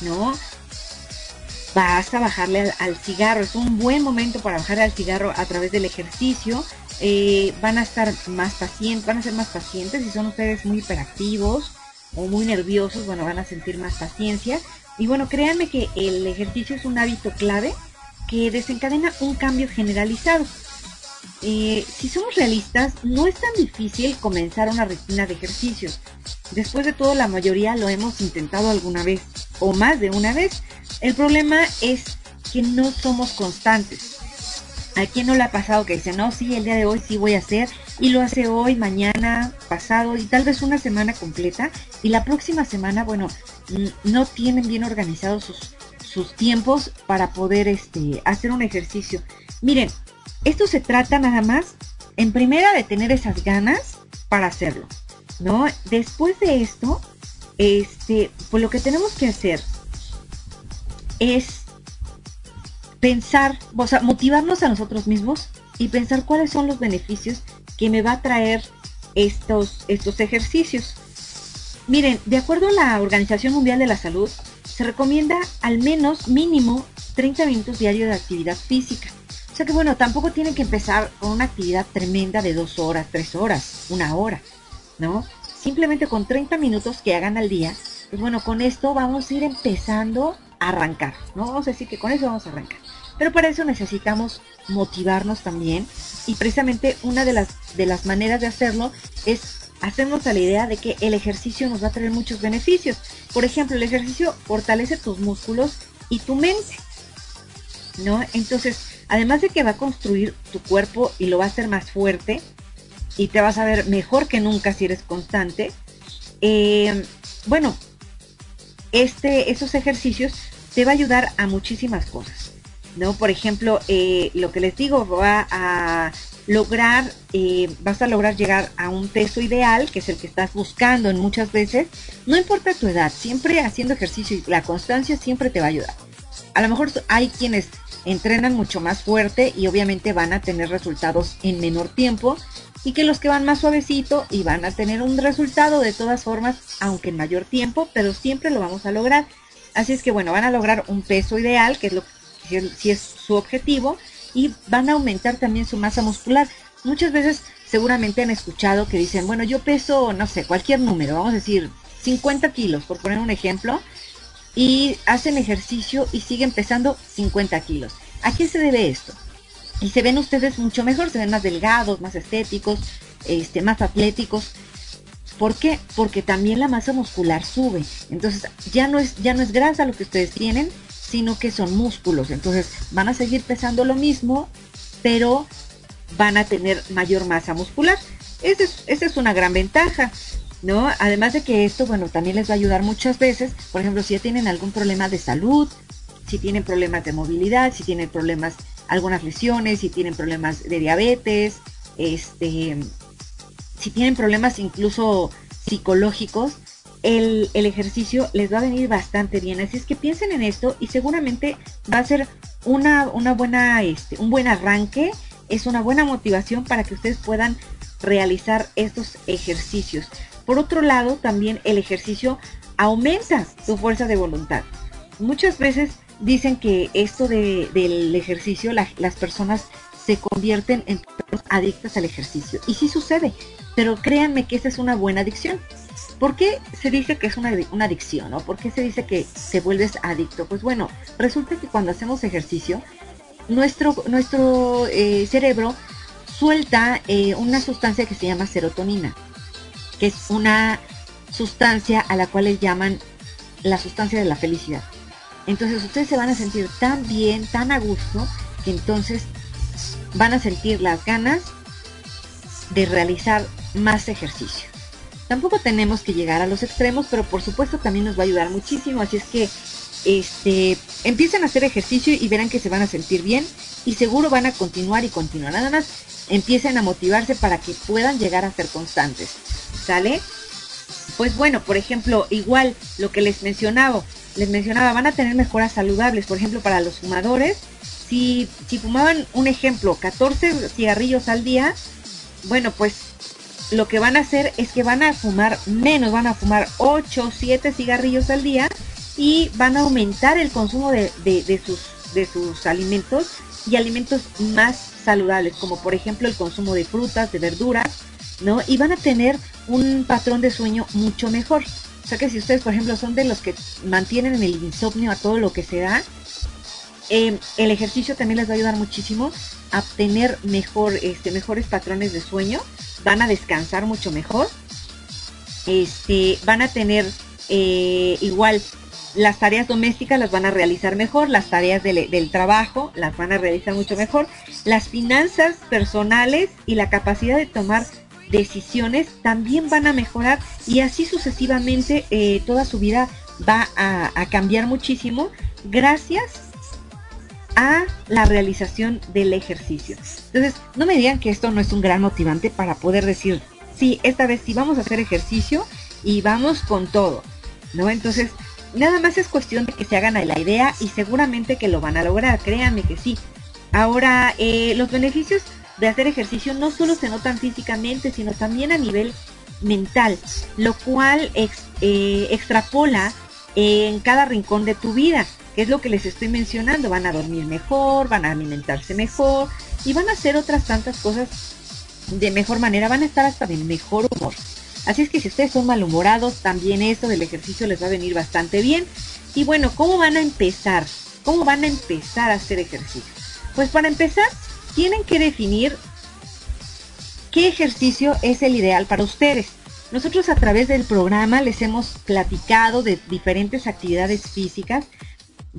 ¿no? Vas a bajarle al cigarro. Es un buen momento para bajarle al cigarro a través del ejercicio eh, van a estar más pacientes, van a ser más pacientes, si son ustedes muy hiperactivos o muy nerviosos, bueno, van a sentir más paciencia. Y bueno, créanme que el ejercicio es un hábito clave que desencadena un cambio generalizado. Eh, si somos realistas, no es tan difícil comenzar una rutina de ejercicios. Después de todo, la mayoría lo hemos intentado alguna vez o más de una vez. El problema es que no somos constantes. ¿A quién no le ha pasado que dice, no, sí, el día de hoy sí voy a hacer y lo hace hoy, mañana, pasado y tal vez una semana completa y la próxima semana, bueno, no tienen bien organizados sus, sus tiempos para poder este, hacer un ejercicio. Miren, esto se trata nada más, en primera, de tener esas ganas para hacerlo, ¿no? Después de esto, este, pues lo que tenemos que hacer es pensar, o sea, motivarnos a nosotros mismos y pensar cuáles son los beneficios que me va a traer estos, estos ejercicios. Miren, de acuerdo a la Organización Mundial de la Salud, se recomienda al menos mínimo 30 minutos diarios de actividad física. O sea que bueno, tampoco tienen que empezar con una actividad tremenda de dos horas, tres horas, una hora, ¿no? Simplemente con 30 minutos que hagan al día, pues bueno, con esto vamos a ir empezando a arrancar, ¿no? Vamos a decir que con eso vamos a arrancar. Pero para eso necesitamos motivarnos también y precisamente una de las, de las maneras de hacerlo es hacernos a la idea de que el ejercicio nos va a traer muchos beneficios. Por ejemplo, el ejercicio fortalece tus músculos y tu mente. ¿No? Entonces, además de que va a construir tu cuerpo y lo va a hacer más fuerte y te vas a ver mejor que nunca si eres constante, eh, bueno, este, esos ejercicios te va a ayudar a muchísimas cosas. ¿no? Por ejemplo, eh, lo que les digo, va a lograr, eh, vas a lograr llegar a un peso ideal, que es el que estás buscando en muchas veces, no importa tu edad, siempre haciendo ejercicio y la constancia siempre te va a ayudar. A lo mejor hay quienes entrenan mucho más fuerte y obviamente van a tener resultados en menor tiempo y que los que van más suavecito y van a tener un resultado de todas formas, aunque en mayor tiempo, pero siempre lo vamos a lograr. Así es que bueno, van a lograr un peso ideal, que es lo si es su objetivo, y van a aumentar también su masa muscular. Muchas veces seguramente han escuchado que dicen, bueno, yo peso, no sé, cualquier número, vamos a decir 50 kilos, por poner un ejemplo, y hacen ejercicio y siguen pesando 50 kilos. ¿A qué se debe esto? Y se ven ustedes mucho mejor, se ven más delgados, más estéticos, este, más atléticos. ¿Por qué? Porque también la masa muscular sube. Entonces ya no es, ya no es grasa lo que ustedes tienen, sino que son músculos. Entonces van a seguir pesando lo mismo, pero van a tener mayor masa muscular. Esa es, esa es una gran ventaja. ¿no? Además de que esto, bueno, también les va a ayudar muchas veces, por ejemplo, si ya tienen algún problema de salud, si tienen problemas de movilidad, si tienen problemas, algunas lesiones, si tienen problemas de diabetes, este, si tienen problemas incluso psicológicos, el, el, ejercicio les va a venir bastante bien. Así es que piensen en esto y seguramente va a ser una, una buena, este, un buen arranque, es una buena motivación para que ustedes puedan realizar estos ejercicios. Por otro lado, también el ejercicio aumenta tu fuerza de voluntad. Muchas veces dicen que esto del ejercicio, las personas se convierten en adictas al ejercicio. Y sí sucede, pero créanme que esa es una buena adicción. ¿Por qué se dice que es una, adicción? ¿no? ¿Por qué se dice que te vuelves adicto? Pues bueno, resulta que cuando hacemos ejercicio, nuestro, nuestro eh, cerebro suelta eh, una sustancia que se llama serotonina que es una sustancia a la cual le llaman la sustancia de la felicidad. Entonces ustedes se van a sentir tan bien, tan a gusto, que entonces van a sentir las ganas de realizar más ejercicio. Tampoco tenemos que llegar a los extremos, pero por supuesto también nos va a ayudar muchísimo. Así es que este, empiecen a hacer ejercicio y verán que se van a sentir bien y seguro van a continuar y continuar. Nada más empiecen a motivarse para que puedan llegar a ser constantes. ¿Sale? Pues bueno, por ejemplo, igual lo que les mencionaba, les mencionaba, van a tener mejoras saludables, por ejemplo, para los fumadores. Si, si fumaban, un ejemplo, 14 cigarrillos al día, bueno, pues lo que van a hacer es que van a fumar menos, van a fumar 8, 7 cigarrillos al día y van a aumentar el consumo de, de, sus, de sus alimentos y alimentos más saludables, como por ejemplo el consumo de frutas, de verduras, ¿no? Y van a tener un patrón de sueño mucho mejor. O sea que si ustedes, por ejemplo, son de los que mantienen el insomnio a todo lo que se da, em, el ejercicio también les va a ayudar muchísimo a tener mejor, este, mejores patrones de sueño. Van a descansar mucho mejor. Este, van a tener eh, igual las tareas domésticas las van a realizar mejor, las tareas del, trabajo las van a realizar mucho mejor, las finanzas personales y la capacidad de tomar decisiones también van a mejorar y así sucesivamente eh, toda su vida va a, cambiar muchísimo gracias a la realización del ejercicio. Entonces, no me digan que esto no es un gran motivante para poder decir, sí, esta vez sí vamos a hacer ejercicio y vamos con todo, ¿no? Entonces, nada más es cuestión de que se hagan la idea y seguramente que lo van a lograr, créanme que sí. Ahora, eh, los beneficios de hacer ejercicio no solo se notan físicamente, sino también a nivel mental, lo cual eh, extrapola en cada rincón de tu vida, que es lo que les estoy mencionando. Van a dormir mejor, van a alimentarse mejor y van a hacer otras tantas cosas de mejor manera, van a estar hasta de mejor humor. Así es que si ustedes son malhumorados, también esto del ejercicio les va a venir bastante bien. Y bueno, ¿cómo van a empezar? ¿Cómo van a empezar a hacer ejercicio? Pues para empezar, tienen que definir qué ejercicio es el ideal para ustedes. Nosotros a través del programa les hemos platicado de diferentes actividades físicas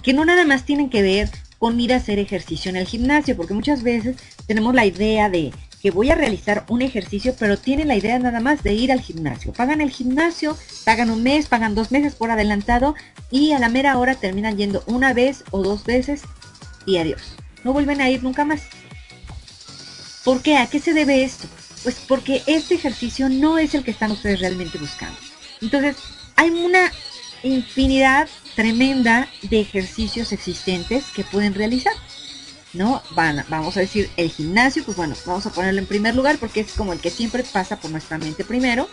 que no nada más tienen que ver con ir a hacer ejercicio en el gimnasio, porque muchas veces tenemos la idea de que voy a realizar un ejercicio, pero tienen la idea nada más de ir al gimnasio. Pagan el gimnasio, pagan un mes, pagan dos meses por adelantado y a la mera hora terminan yendo una vez o dos veces y adiós. No vuelven a ir nunca más. ¿Por qué? ¿A qué se debe esto? Pues porque este ejercicio no es el que están ustedes realmente buscando. Entonces, hay una infinidad tremenda de ejercicios existentes que pueden realizar. ¿no? Vamos a decir el gimnasio, pues bueno, vamos a ponerlo en primer lugar porque es como el que siempre pasa por nuestra mente primero.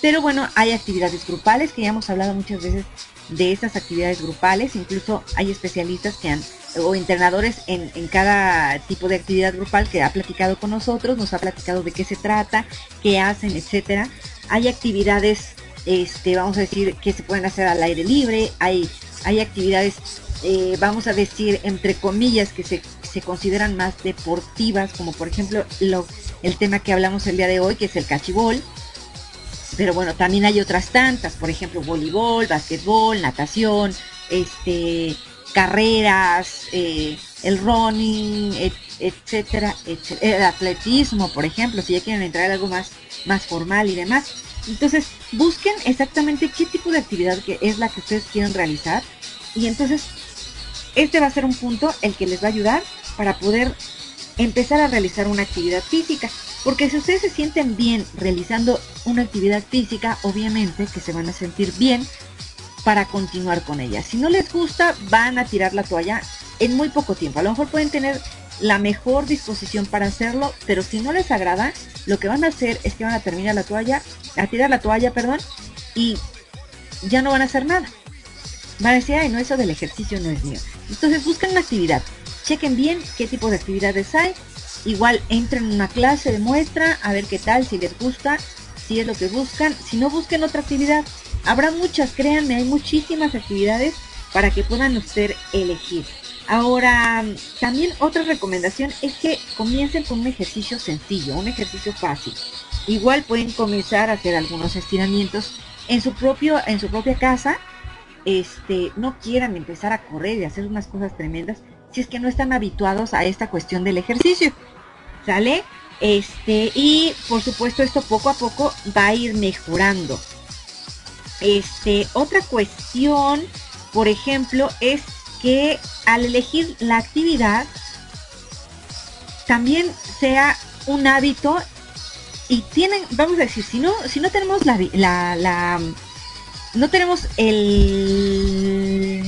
Pero bueno, hay actividades grupales que ya hemos hablado muchas veces de estas actividades grupales, incluso hay especialistas que han o entrenadores en, cada tipo de actividad grupal que ha platicado con nosotros, nos ha platicado de qué se trata, qué hacen, etcétera. Hay actividades, este, vamos a decir, que se pueden hacer al aire libre, hay, hay actividades, eh, vamos a decir, entre comillas, que se, se consideran más deportivas, como por ejemplo lo, el tema que hablamos el día de hoy, que es el cachibol. Pero bueno, también hay otras tantas, por ejemplo, voleibol, básquetbol, natación, este, carreras, eh, el running, etcétera, el atletismo, por ejemplo, si ya quieren entrar en algo más, más formal y demás. Entonces, busquen exactamente qué tipo de actividad que es la que ustedes quieren realizar y entonces este va a ser un punto el que les va a ayudar para poder empezar a realizar una actividad física. Porque si ustedes se sienten bien realizando una actividad física, obviamente que se van a sentir bien para continuar con ella. Si no les gusta, van a tirar la toalla en muy poco tiempo. A lo mejor pueden tener la mejor disposición para hacerlo, pero si no les agrada, lo que van a hacer es que van a terminar la toalla, a tirar la toalla, perdón, y ya no van a hacer nada. Van a decir, ay, no, eso del ejercicio no es mío. Entonces buscan una actividad, chequen bien qué tipo de actividades hay, igual entren en una clase de muestra, a ver qué tal, si les gusta, si es lo que buscan, si no busquen otra actividad, Habrá muchas, créanme, hay muchísimas actividades para que puedan usted elegir. Ahora, también otra recomendación es que comiencen con un ejercicio sencillo, un ejercicio fácil. Igual pueden comenzar a hacer algunos estiramientos en su propio, en su propia casa. Este, no quieran empezar a correr y hacer unas cosas tremendas si es que no están habituados a esta cuestión del ejercicio. ¿Sale? Este, y por supuesto esto poco a poco va a ir mejorando. Este, otra cuestión, por ejemplo, es que al elegir la actividad también sea un hábito y tienen, vamos a decir, si no, si no tenemos la, la, la no tenemos el,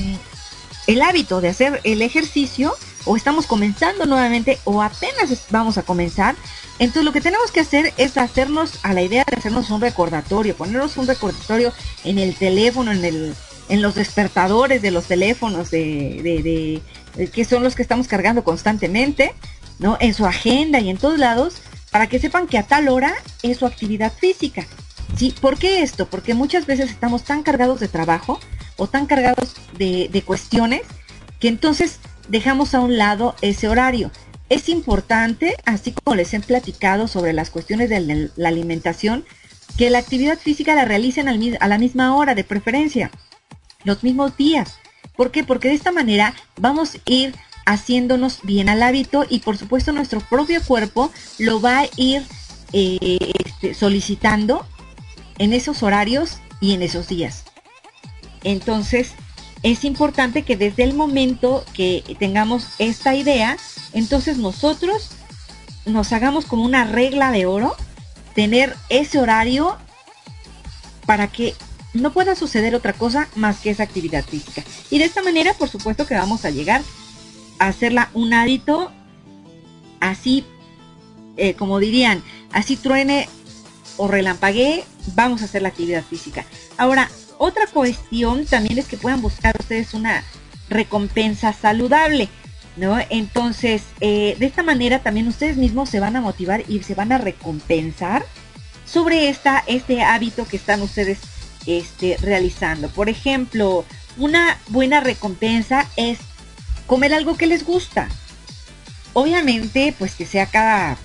el hábito de hacer el ejercicio, o estamos comenzando nuevamente, o apenas vamos a comenzar, entonces lo que tenemos que hacer es hacernos a la idea de hacernos un recordatorio, ponernos un recordatorio en el teléfono, en el, en los despertadores de los teléfonos de, de, que son los que estamos cargando constantemente, ¿no? En su agenda y en todos lados, para que sepan que a tal hora es su actividad física. ¿Sí? ¿Por qué esto? Porque muchas veces estamos tan cargados de trabajo o tan cargados de, de cuestiones que entonces dejamos a un lado ese horario. Es importante, así como les he platicado sobre las cuestiones de la alimentación, que la actividad física la realicen a la misma hora de preferencia, los mismos días. ¿Por qué? Porque de esta manera vamos a ir haciéndonos bien al hábito y por supuesto nuestro propio cuerpo lo va a ir eh, este, solicitando en esos horarios y en esos días. Entonces, es importante que desde el momento que tengamos esta idea, entonces nosotros nos hagamos como una regla de oro, tener ese horario para que no pueda suceder otra cosa más que esa actividad física. Y de esta manera, por supuesto que vamos a llegar a hacerla un hábito así, eh, como dirían, así truene o relampaguee, vamos a hacer la actividad física. Ahora, otra cuestión también es que puedan buscar ustedes una recompensa saludable, ¿no? Entonces, eh, de esta manera también ustedes mismos se van a motivar y se van a recompensar sobre esta, este hábito que están ustedes este, realizando. Por ejemplo, una buena recompensa es comer algo que les gusta. Obviamente, pues que sea cada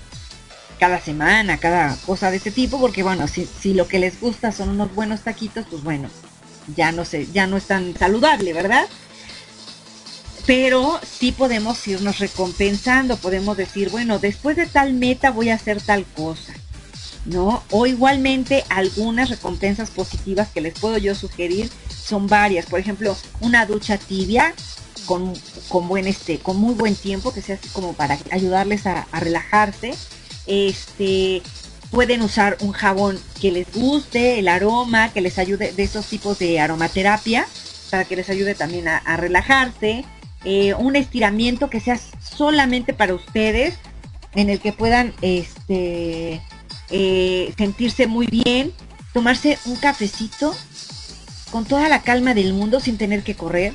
cada semana, cada cosa de este tipo, porque bueno, si, si lo que les gusta son unos buenos taquitos, pues bueno, ya no sé, ya no es tan saludable, ¿verdad? Pero sí podemos irnos recompensando, podemos decir, bueno, después de tal meta voy a hacer tal cosa, ¿no? O igualmente algunas recompensas positivas que les puedo yo sugerir son varias. Por ejemplo, una ducha tibia con, con buen este, con muy buen tiempo, que sea así como para ayudarles a, a relajarse este, pueden usar un jabón que les guste, el aroma, que les ayude de esos tipos de aromaterapia, para que les ayude también a, relajarse. eh, un estiramiento que sea solamente para ustedes, en el que puedan este, eh, sentirse muy bien, tomarse un cafecito con toda la calma del mundo sin tener que correr.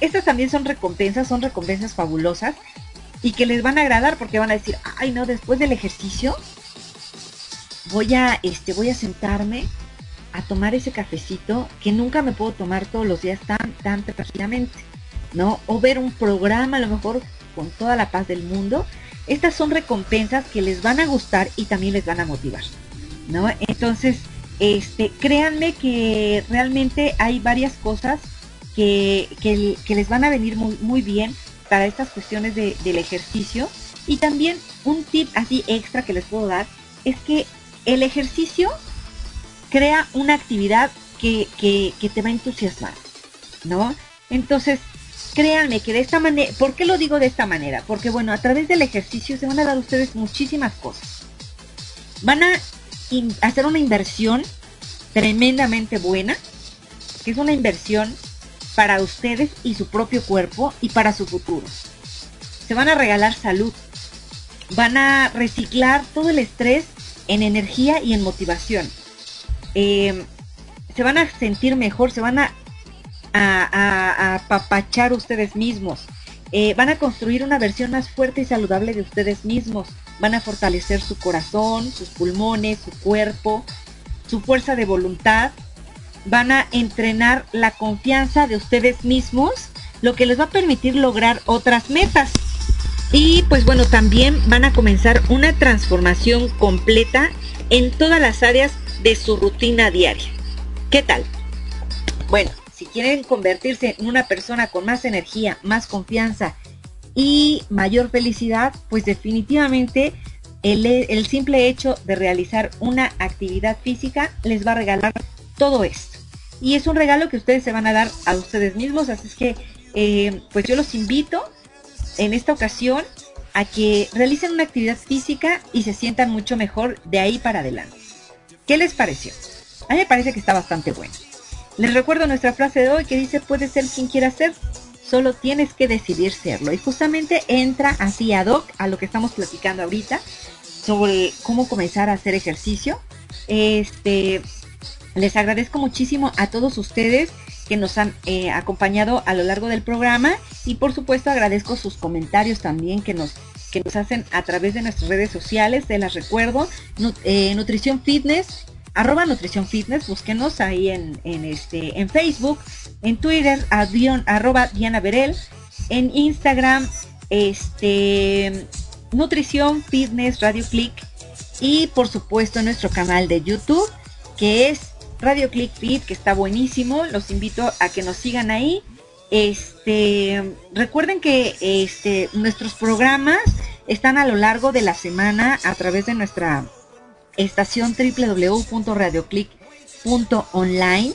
estas también son recompensas, son recompensas fabulosas y que les van a agradar porque van a decir, ay no, después del ejercicio voy a, este, voy a sentarme a tomar ese cafecito que nunca me puedo tomar todos los días tan, tan tranquilamente, ¿no? O ver un programa a lo mejor con toda la paz del mundo. Estas son recompensas que les van a gustar y también les van a motivar, ¿no? Entonces, este, créanme que realmente hay varias cosas que, que, les van a venir muy, muy bien para estas cuestiones de, del ejercicio. Y también un tip así extra que les puedo dar es que el ejercicio crea una actividad que, que, que te va a entusiasmar, ¿no? Entonces, créanme que de esta manera, ¿por qué lo digo de esta manera? Porque bueno, a través del ejercicio se van a dar ustedes muchísimas cosas. Van a hacer una inversión tremendamente buena, que es una inversión para ustedes y su propio cuerpo y para su futuro. Se van a regalar salud, van a reciclar todo el estrés en energía y en motivación. Eh, se van a sentir mejor, se van a, apapachar ustedes mismos. Eh, van a construir una versión más fuerte y saludable de ustedes mismos. Van a fortalecer su corazón, sus pulmones, su cuerpo, su fuerza de voluntad. Van a entrenar la confianza de ustedes mismos, lo que les va a permitir lograr otras metas. Y pues bueno, también van a comenzar una transformación completa en todas las áreas de su rutina diaria. ¿Qué tal? Bueno, si quieren convertirse en una persona con más energía, más confianza y mayor felicidad, pues definitivamente el, simple hecho de realizar una actividad física les va a regalar todo esto. Y es un regalo que ustedes se van a dar a ustedes mismos, así es que eh, pues yo los invito en esta ocasión a que realicen una actividad física y se sientan mucho mejor de ahí para adelante. ¿Qué les pareció? A mí me parece que está bastante bueno. Les recuerdo nuestra frase de hoy que dice, puede ser quien quiera ser, solo tienes que decidir serlo. Y justamente entra así ad hoc a lo que estamos platicando ahorita sobre cómo comenzar a hacer ejercicio. Este, les agradezco muchísimo a todos ustedes que nos han eh, acompañado a lo largo del programa y por supuesto agradezco sus comentarios también que nos que nos hacen a través de nuestras redes sociales, te las recuerdo, eh, Nutrición Fitness, arroba Nutrición Fitness, búsquenos ahí en, este, en Facebook, en Twitter, arroba Diana Berel, en Instagram, este, Nutrición Fitness Radio Click y por supuesto nuestro canal de YouTube, que es Radio Click Feed, que está buenísimo. Los invito a que nos sigan ahí. Este, recuerden que este, nuestros programas están a lo largo de la semana a través de nuestra estación www.radioclick.online,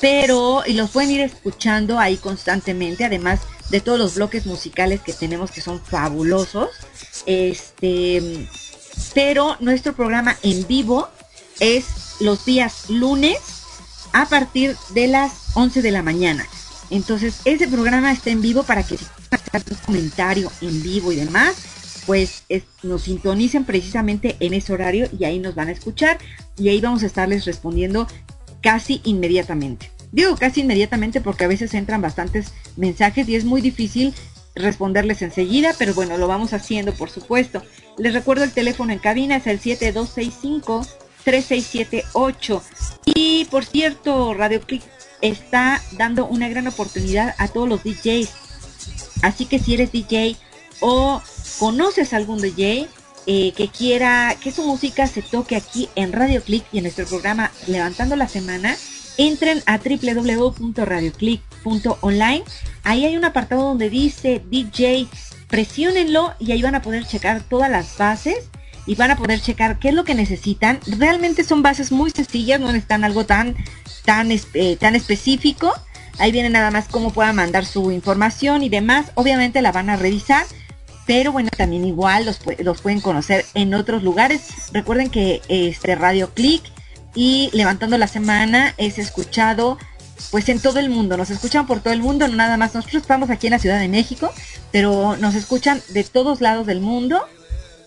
pero y los pueden ir escuchando ahí constantemente, además de todos los bloques musicales que tenemos que son fabulosos. Este, pero nuestro programa en vivo es los días lunes a partir de las 11 de la mañana. Entonces, ese programa está en vivo para que si un comentario en vivo y demás, pues nos sintonicen precisamente en ese horario y ahí nos van a escuchar y ahí vamos a estarles respondiendo casi inmediatamente. Digo casi inmediatamente porque a veces entran bastantes mensajes y es muy difícil responderles enseguida, pero bueno, lo vamos haciendo por supuesto. Les recuerdo el teléfono en cabina, es el 7265 3678. Y por cierto, Radio Click está dando una gran oportunidad a todos los DJs. Así que si eres DJ o conoces algún DJ eh, que quiera que su música se toque aquí en Radio Click y en nuestro programa Levantando la Semana, entren a www.radioclick.online. Ahí hay un apartado donde dice DJ, presionenlo y ahí van a poder checar todas las bases y van a poder checar qué es lo que necesitan. Realmente son bases muy sencillas, no necesitan algo tan, tan, eh, tan específico. Ahí viene nada más cómo puedan mandar su información y demás. Obviamente la van a revisar, pero bueno, también igual los, los pueden conocer en otros lugares. Recuerden que este Radio Click y Levantando la Semana es escuchado pues en todo el mundo, nos escuchan por todo el mundo, no nada más, nosotros estamos aquí en la Ciudad de México, pero nos escuchan de todos lados del mundo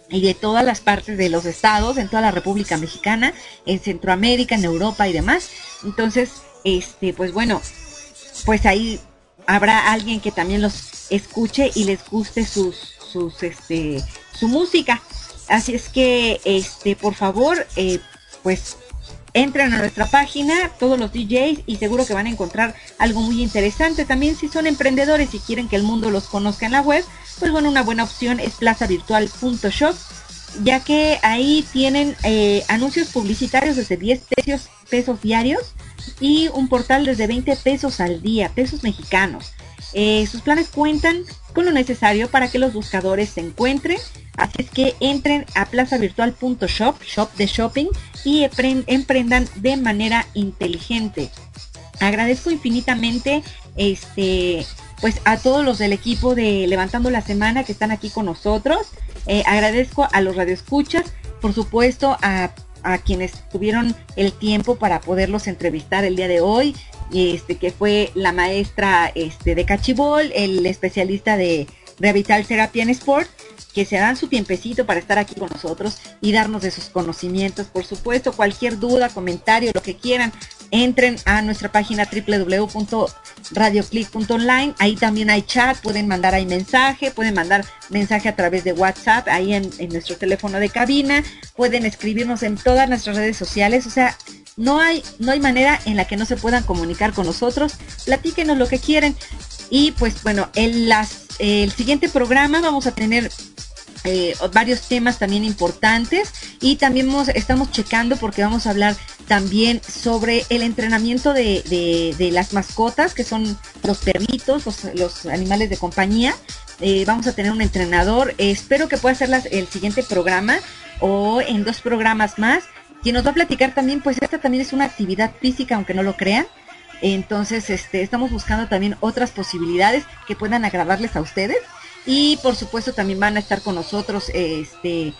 y de todas las partes de los estados, en toda la República Mexicana, en Centroamérica, en Europa y demás. Entonces, este, pues bueno, pues ahí habrá alguien que también los escuche y les guste sus, este, su música. Así es que, este, por favor, eh, pues entren a nuestra página, todos los DJs, y seguro que van a encontrar algo muy interesante. También si son emprendedores y quieren que el mundo los conozca en la web, pues bueno, una buena opción es plazavirtual.shop, ya que ahí tienen eh, anuncios publicitarios desde 10 pesos, pesos diarios y un portal desde 20 pesos al día, pesos mexicanos. Eh, sus planes cuentan con lo necesario para que los buscadores se encuentren. Así es que entren a plazavirtual.shop, shop de shopping, y emprendan de manera inteligente. Agradezco infinitamente este pues a todos los del equipo de Levantando la Semana que están aquí con nosotros. Eh, agradezco a los radioescuchas, por supuesto a, quienes tuvieron el tiempo para poderlos entrevistar el día de hoy, este, que fue la maestra este, de Cachibol, el especialista de Revital en Sport, que se dan su tiempecito para estar aquí con nosotros y darnos de sus conocimientos. Por supuesto, cualquier duda, comentario, lo que quieran, entren a nuestra página www.radioclick.online. Ahí también hay chat, pueden mandar ahí mensaje, pueden mandar mensaje a través de WhatsApp, ahí en, en nuestro teléfono de cabina, pueden escribirnos en todas nuestras redes sociales. O sea, no hay, no hay manera en la que no se puedan comunicar con nosotros. Platíquenos lo que quieren. Y pues bueno, en el siguiente programa vamos a tener eh, varios temas también importantes y también estamos checando porque vamos a hablar también sobre el entrenamiento de, las mascotas que son los perritos, los, animales de compañía. Eh, vamos a tener un entrenador. espero que pueda ser el siguiente programa o en dos programas más quien nos va a platicar también, pues esta también es una actividad física, aunque no lo crean. Entonces, este, estamos buscando también otras posibilidades que puedan agradarles a ustedes. Y por supuesto también van a estar con nosotros este,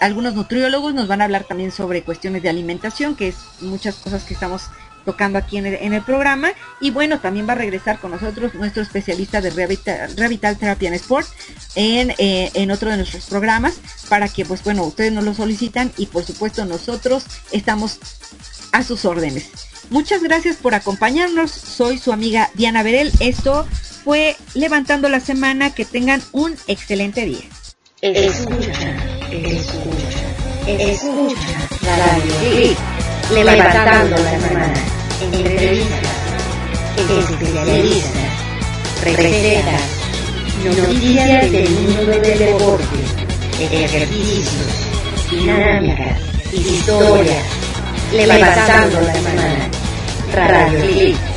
algunos nutriólogos, nos van a hablar también sobre cuestiones de alimentación, que es muchas cosas que estamos tocando aquí en el, programa. Y bueno, también va a regresar con nosotros nuestro especialista de Revital, Therapy and Sport en, eh, en otro de nuestros programas para que, pues bueno, ustedes nos lo solicitan y por supuesto nosotros estamos a sus órdenes. Muchas gracias por acompañarnos. Soy su amiga Diana Berel. Esto fue Levantando la Semana. Que tengan un excelente día. Escucha, escucha, escucha. Radio Levantando la Semana. Entrevistas, especialistas, recetas, noticias del mundo del deporte, ejercicios, dinámicas, historias. Levantando la Semana. Radio Click.